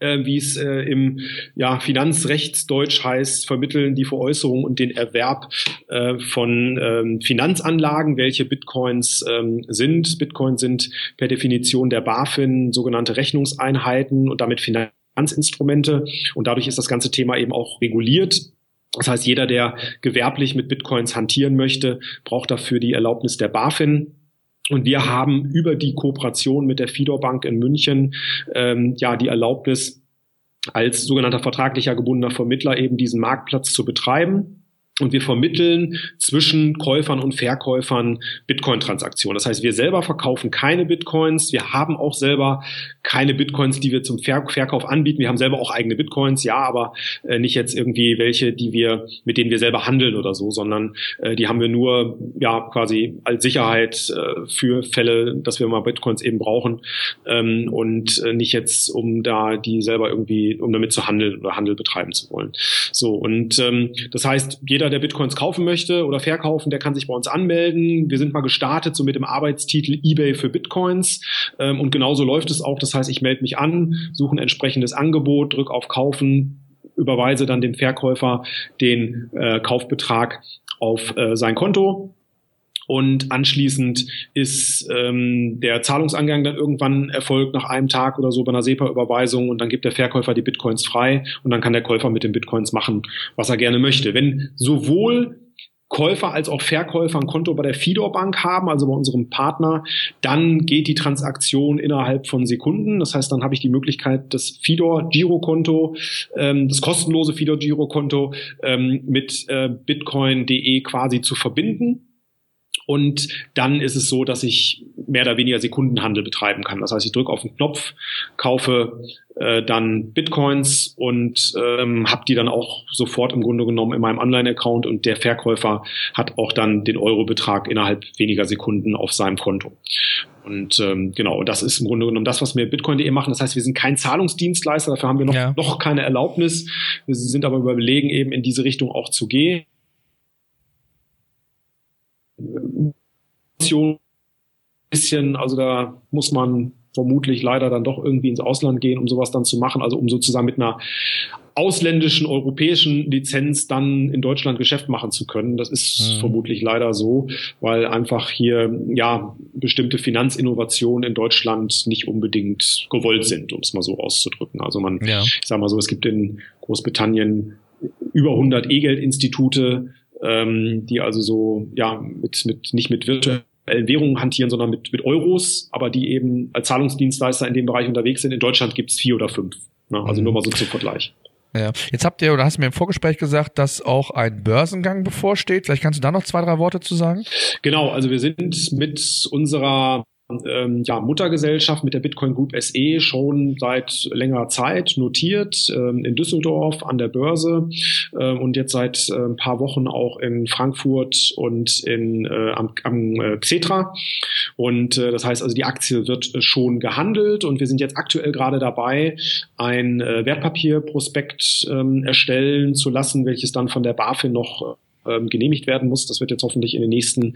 äh, wie es äh, im ja, Finanzrechtsdeutsch heißt, vermitteln die Veräußerung und den Erwerb äh, von ähm, Finanzanlagen, welche Bitcoins ähm, sind. Bitcoins sind per Definition der BaFin sogenannte Rechnungseinheiten und damit Finanzinstrumente. Und dadurch ist das ganze Thema eben auch reguliert. Das heißt, jeder, der gewerblich mit Bitcoins hantieren möchte, braucht dafür die Erlaubnis der BaFin. Und wir haben über die Kooperation mit der Fidor Bank in München ähm, ja die Erlaubnis, als sogenannter vertraglicher gebundener Vermittler eben diesen Marktplatz zu betreiben. Und wir vermitteln zwischen Käufern und Verkäufern Bitcoin-Transaktionen. Das heißt, wir selber verkaufen keine Bitcoins. Wir haben auch selber keine Bitcoins, die wir zum Ver Verkauf anbieten. Wir haben selber auch eigene Bitcoins, ja, aber äh, nicht jetzt irgendwie welche, die wir, mit denen wir selber handeln oder so, sondern äh, die haben wir nur, ja, quasi als Sicherheit äh, für Fälle, dass wir mal Bitcoins eben brauchen ähm, und äh, nicht jetzt, um da die selber irgendwie, um damit zu handeln oder Handel betreiben zu wollen. So, und ähm, das heißt, jeder jeder, der Bitcoins kaufen möchte oder verkaufen, der kann sich bei uns anmelden. Wir sind mal gestartet so mit dem Arbeitstitel eBay für Bitcoins ähm, und genauso läuft es auch. Das heißt, ich melde mich an, suche ein entsprechendes Angebot, drücke auf Kaufen, überweise dann dem Verkäufer den äh, Kaufbetrag auf äh, sein Konto und anschließend ist ähm, der Zahlungsangang dann irgendwann erfolgt nach einem Tag oder so bei einer SEPA-Überweisung und dann gibt der Verkäufer die Bitcoins frei und dann kann der Käufer mit den Bitcoins machen, was er gerne möchte. Wenn sowohl Käufer als auch Verkäufer ein Konto bei der Fidor Bank haben, also bei unserem Partner, dann geht die Transaktion innerhalb von Sekunden. Das heißt, dann habe ich die Möglichkeit, das Fidor Girokonto, ähm, das kostenlose Fidor Girokonto ähm, mit äh, Bitcoin.de quasi zu verbinden und dann ist es so, dass ich mehr oder weniger Sekundenhandel betreiben kann. Das heißt, ich drücke auf den Knopf, kaufe äh, dann Bitcoins und ähm, habe die dann auch sofort im Grunde genommen in meinem Online-Account und der Verkäufer hat auch dann den Eurobetrag innerhalb weniger Sekunden auf seinem Konto. Und ähm, genau, das ist im Grunde genommen das, was wir Bitcoin.de machen. Das heißt, wir sind kein Zahlungsdienstleister, dafür haben wir noch, ja. noch keine Erlaubnis. Wir sind aber überlegen, eben in diese Richtung auch zu gehen bisschen, also da muss man vermutlich leider dann doch irgendwie ins Ausland gehen, um sowas dann zu machen, also um sozusagen mit einer ausländischen europäischen Lizenz dann in Deutschland Geschäft machen zu können. Das ist mhm. vermutlich leider so, weil einfach hier ja bestimmte Finanzinnovationen in Deutschland nicht unbedingt gewollt sind, um es mal so auszudrücken. Also man, ja. ich sage mal so, es gibt in Großbritannien über 100 E-Geld-Institute, ähm, die also so, ja, mit, mit, nicht mit virtuellen Währungen hantieren, sondern mit, mit Euros, aber die eben als Zahlungsdienstleister in dem Bereich unterwegs sind. In Deutschland gibt es vier oder fünf. Ne? Also mhm. nur mal so zum Vergleich. Ja. Jetzt habt ihr oder hast du mir im Vorgespräch gesagt, dass auch ein Börsengang bevorsteht. Vielleicht kannst du da noch zwei, drei Worte zu sagen? Genau, also wir sind mit unserer ähm, ja, Muttergesellschaft mit der Bitcoin Group SE schon seit längerer Zeit notiert ähm, in Düsseldorf an der Börse ähm, und jetzt seit äh, ein paar Wochen auch in Frankfurt und in, äh, am, am äh, Xetra. Und äh, das heißt also, die Aktie wird schon gehandelt und wir sind jetzt aktuell gerade dabei, ein äh, Wertpapierprospekt ähm, erstellen zu lassen, welches dann von der BaFin noch ähm, genehmigt werden muss. Das wird jetzt hoffentlich in den nächsten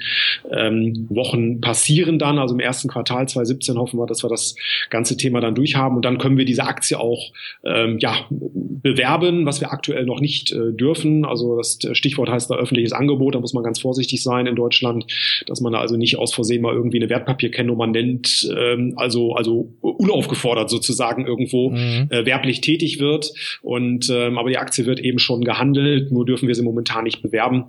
ähm, Wochen passieren dann. Also im ersten Quartal 2017 hoffen wir, dass wir das ganze Thema dann durchhaben und dann können wir diese Aktie auch ähm, ja, bewerben, was wir aktuell noch nicht äh, dürfen. Also das Stichwort heißt da öffentliches Angebot. Da muss man ganz vorsichtig sein in Deutschland, dass man da also nicht aus Versehen mal irgendwie eine Wertpapierkennnummer nennt, ähm, also also unaufgefordert sozusagen irgendwo mhm. äh, werblich tätig wird. Und ähm, aber die Aktie wird eben schon gehandelt, nur dürfen wir sie momentan nicht bewerben.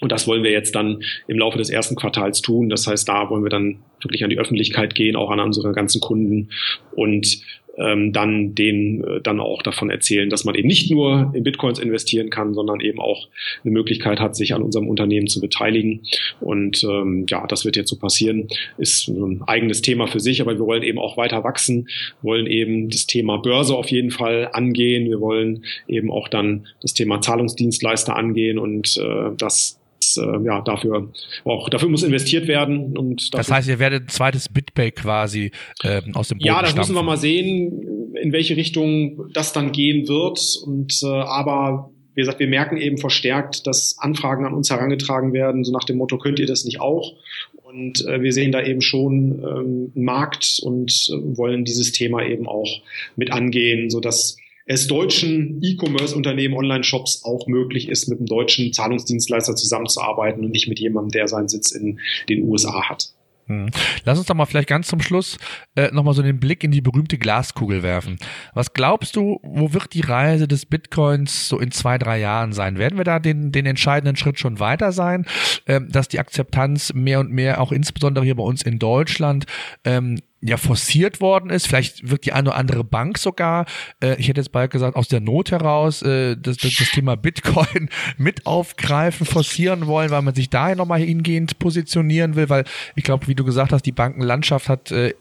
Und das wollen wir jetzt dann im Laufe des ersten Quartals tun. Das heißt, da wollen wir dann wirklich an die Öffentlichkeit gehen, auch an unsere ganzen Kunden und ähm, dann denen äh, dann auch davon erzählen, dass man eben nicht nur in Bitcoins investieren kann, sondern eben auch eine Möglichkeit hat, sich an unserem Unternehmen zu beteiligen. Und ähm, ja, das wird jetzt so passieren. Ist ein eigenes Thema für sich, aber wir wollen eben auch weiter wachsen, wollen eben das Thema Börse auf jeden Fall angehen. Wir wollen eben auch dann das Thema Zahlungsdienstleister angehen und äh, das äh, ja, dafür auch dafür muss investiert werden. Und das heißt, ihr werdet ein zweites BitPay quasi äh, aus dem Boden Ja, das müssen wir mal sehen, in welche Richtung das dann gehen wird. Und äh, aber wie gesagt, wir merken eben verstärkt, dass Anfragen an uns herangetragen werden, so nach dem Motto, könnt ihr das nicht auch? Und äh, wir sehen da eben schon ähm, einen Markt und äh, wollen dieses Thema eben auch mit angehen, so dass es deutschen E-Commerce-Unternehmen, Online-Shops auch möglich ist, mit einem deutschen Zahlungsdienstleister zusammenzuarbeiten und nicht mit jemandem, der seinen Sitz in den USA hat. Hm. Lass uns doch mal vielleicht ganz zum Schluss äh, nochmal so den Blick in die berühmte Glaskugel werfen. Was glaubst du, wo wird die Reise des Bitcoins so in zwei, drei Jahren sein? Werden wir da den, den entscheidenden Schritt schon weiter sein, ähm, dass die Akzeptanz mehr und mehr, auch insbesondere hier bei uns in Deutschland, ähm, ja forciert worden ist. Vielleicht wird die eine oder andere Bank sogar, äh, ich hätte jetzt bald gesagt, aus der Not heraus äh, das, das, das Thema Bitcoin mit aufgreifen, forcieren wollen, weil man sich daher nochmal hingehend positionieren will, weil ich glaube, wie du gesagt hast, die Bankenlandschaft hat äh,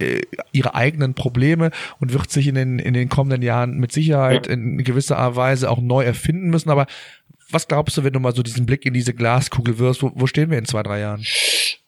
ihre eigenen Probleme und wird sich in den, in den kommenden Jahren mit Sicherheit in gewisser Weise auch neu erfinden müssen. Aber was glaubst du, wenn du mal so diesen Blick in diese Glaskugel wirst? Wo, wo stehen wir in zwei, drei Jahren?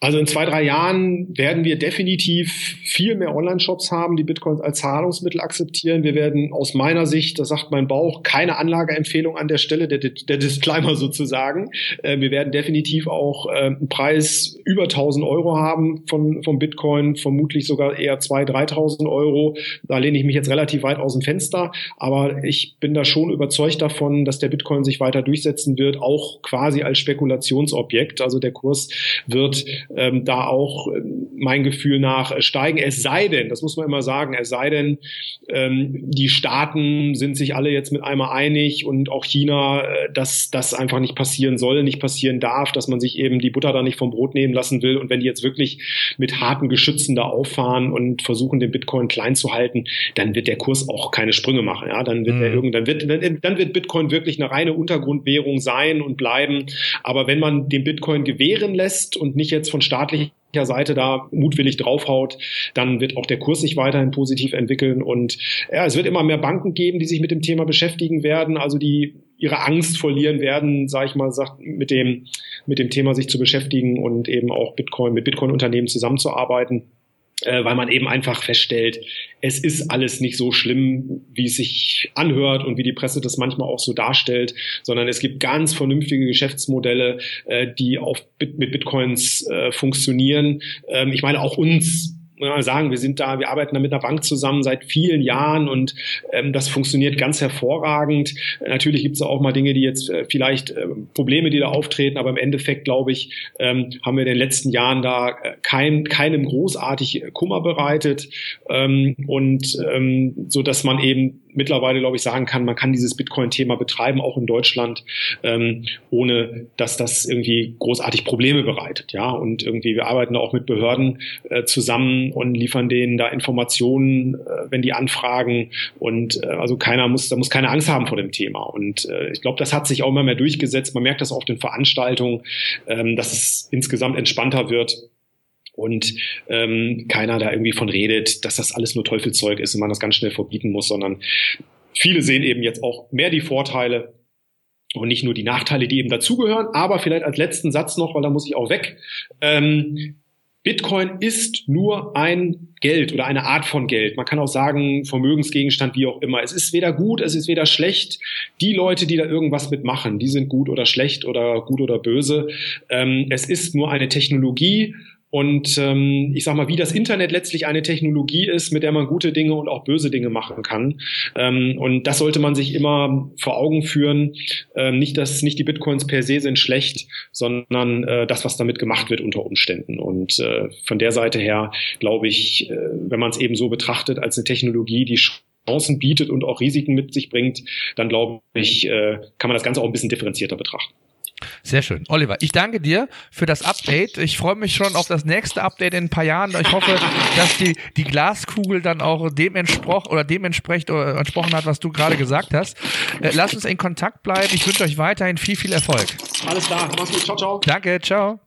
Also in zwei, drei Jahren werden wir definitiv viel mehr Online-Shops haben, die Bitcoins als Zahlungsmittel akzeptieren. Wir werden aus meiner Sicht, das sagt mein Bauch, keine Anlageempfehlung an der Stelle, der, der Disclaimer sozusagen. Äh, wir werden definitiv auch äh, einen Preis über 1000 Euro haben von, vom Bitcoin, vermutlich sogar eher 2.000, 3.000 Euro. Da lehne ich mich jetzt relativ weit aus dem Fenster, aber ich bin da schon überzeugt davon, dass der Bitcoin sich weiter durchsetzen wird, auch quasi als Spekulationsobjekt. Also der Kurs wird ähm, da auch äh, mein Gefühl nach äh, steigen. Es sei denn, das muss man immer sagen, es sei denn, ähm, die Staaten sind sich alle jetzt mit einmal einig und auch China, äh, dass das einfach nicht passieren soll, nicht passieren darf, dass man sich eben die Butter da nicht vom Brot nehmen lassen will. Und wenn die jetzt wirklich mit harten Geschützen da auffahren und versuchen, den Bitcoin klein zu halten, dann wird der Kurs auch keine Sprünge machen. Ja, dann wird mhm. irgend, dann wird, dann, dann wird Bitcoin wirklich eine reine Untergrundwährung sein und bleiben. Aber wenn man den Bitcoin gewähren lässt und nicht jetzt von staatlicher Seite da mutwillig draufhaut, dann wird auch der Kurs sich weiterhin positiv entwickeln und ja, es wird immer mehr Banken geben, die sich mit dem Thema beschäftigen werden, also die ihre Angst verlieren werden, sage ich mal, sagt, mit dem mit dem Thema sich zu beschäftigen und eben auch Bitcoin mit Bitcoin Unternehmen zusammenzuarbeiten äh, weil man eben einfach feststellt, es ist alles nicht so schlimm, wie es sich anhört und wie die Presse das manchmal auch so darstellt, sondern es gibt ganz vernünftige Geschäftsmodelle, äh, die auf Bit mit Bitcoins äh, funktionieren. Ähm, ich meine, auch uns sagen, wir sind da, wir arbeiten da mit einer Bank zusammen seit vielen Jahren und ähm, das funktioniert ganz hervorragend. Natürlich gibt es auch mal Dinge, die jetzt äh, vielleicht äh, Probleme, die da auftreten, aber im Endeffekt, glaube ich, ähm, haben wir in den letzten Jahren da äh, kein, keinem großartig Kummer bereitet ähm, und ähm, so, dass man eben mittlerweile, glaube ich, sagen kann, man kann dieses Bitcoin-Thema betreiben, auch in Deutschland, ähm, ohne dass das irgendwie großartig Probleme bereitet. Ja, und irgendwie, wir arbeiten auch mit Behörden äh, zusammen und liefern denen da Informationen, äh, wenn die anfragen. Und äh, also keiner muss, da muss keine Angst haben vor dem Thema. Und äh, ich glaube, das hat sich auch immer mehr durchgesetzt. Man merkt das auf den Veranstaltungen, ähm, dass es insgesamt entspannter wird und ähm, keiner da irgendwie von redet, dass das alles nur Teufelzeug ist und man das ganz schnell verbieten muss, sondern viele sehen eben jetzt auch mehr die Vorteile und nicht nur die Nachteile, die eben dazugehören. Aber vielleicht als letzten Satz noch, weil da muss ich auch weg. Ähm, Bitcoin ist nur ein Geld oder eine Art von Geld. Man kann auch sagen, Vermögensgegenstand, wie auch immer. Es ist weder gut, es ist weder schlecht. Die Leute, die da irgendwas mitmachen, die sind gut oder schlecht oder gut oder böse. Ähm, es ist nur eine Technologie und ähm, ich sag mal, wie das Internet letztlich eine Technologie ist, mit der man gute Dinge und auch böse Dinge machen kann. Ähm, und das sollte man sich immer vor Augen führen. Ähm, nicht, dass nicht die Bitcoins per se sind schlecht, sondern äh, das, was damit gemacht wird unter Umständen. Und äh, von der Seite her glaube ich, äh, wenn man es eben so betrachtet als eine Technologie, die Chancen bietet und auch Risiken mit sich bringt, dann glaube ich, äh, kann man das Ganze auch ein bisschen differenzierter betrachten. Sehr schön. Oliver, ich danke dir für das Update. Ich freue mich schon auf das nächste Update in ein paar Jahren. Ich hoffe, dass die, die Glaskugel dann auch dem entsprochen oder dementsprechend oder entsprochen hat, was du gerade gesagt hast. Äh, lasst uns in Kontakt bleiben. Ich wünsche euch weiterhin viel, viel Erfolg. Alles klar. Mach's gut. Ciao, ciao. Danke. Ciao.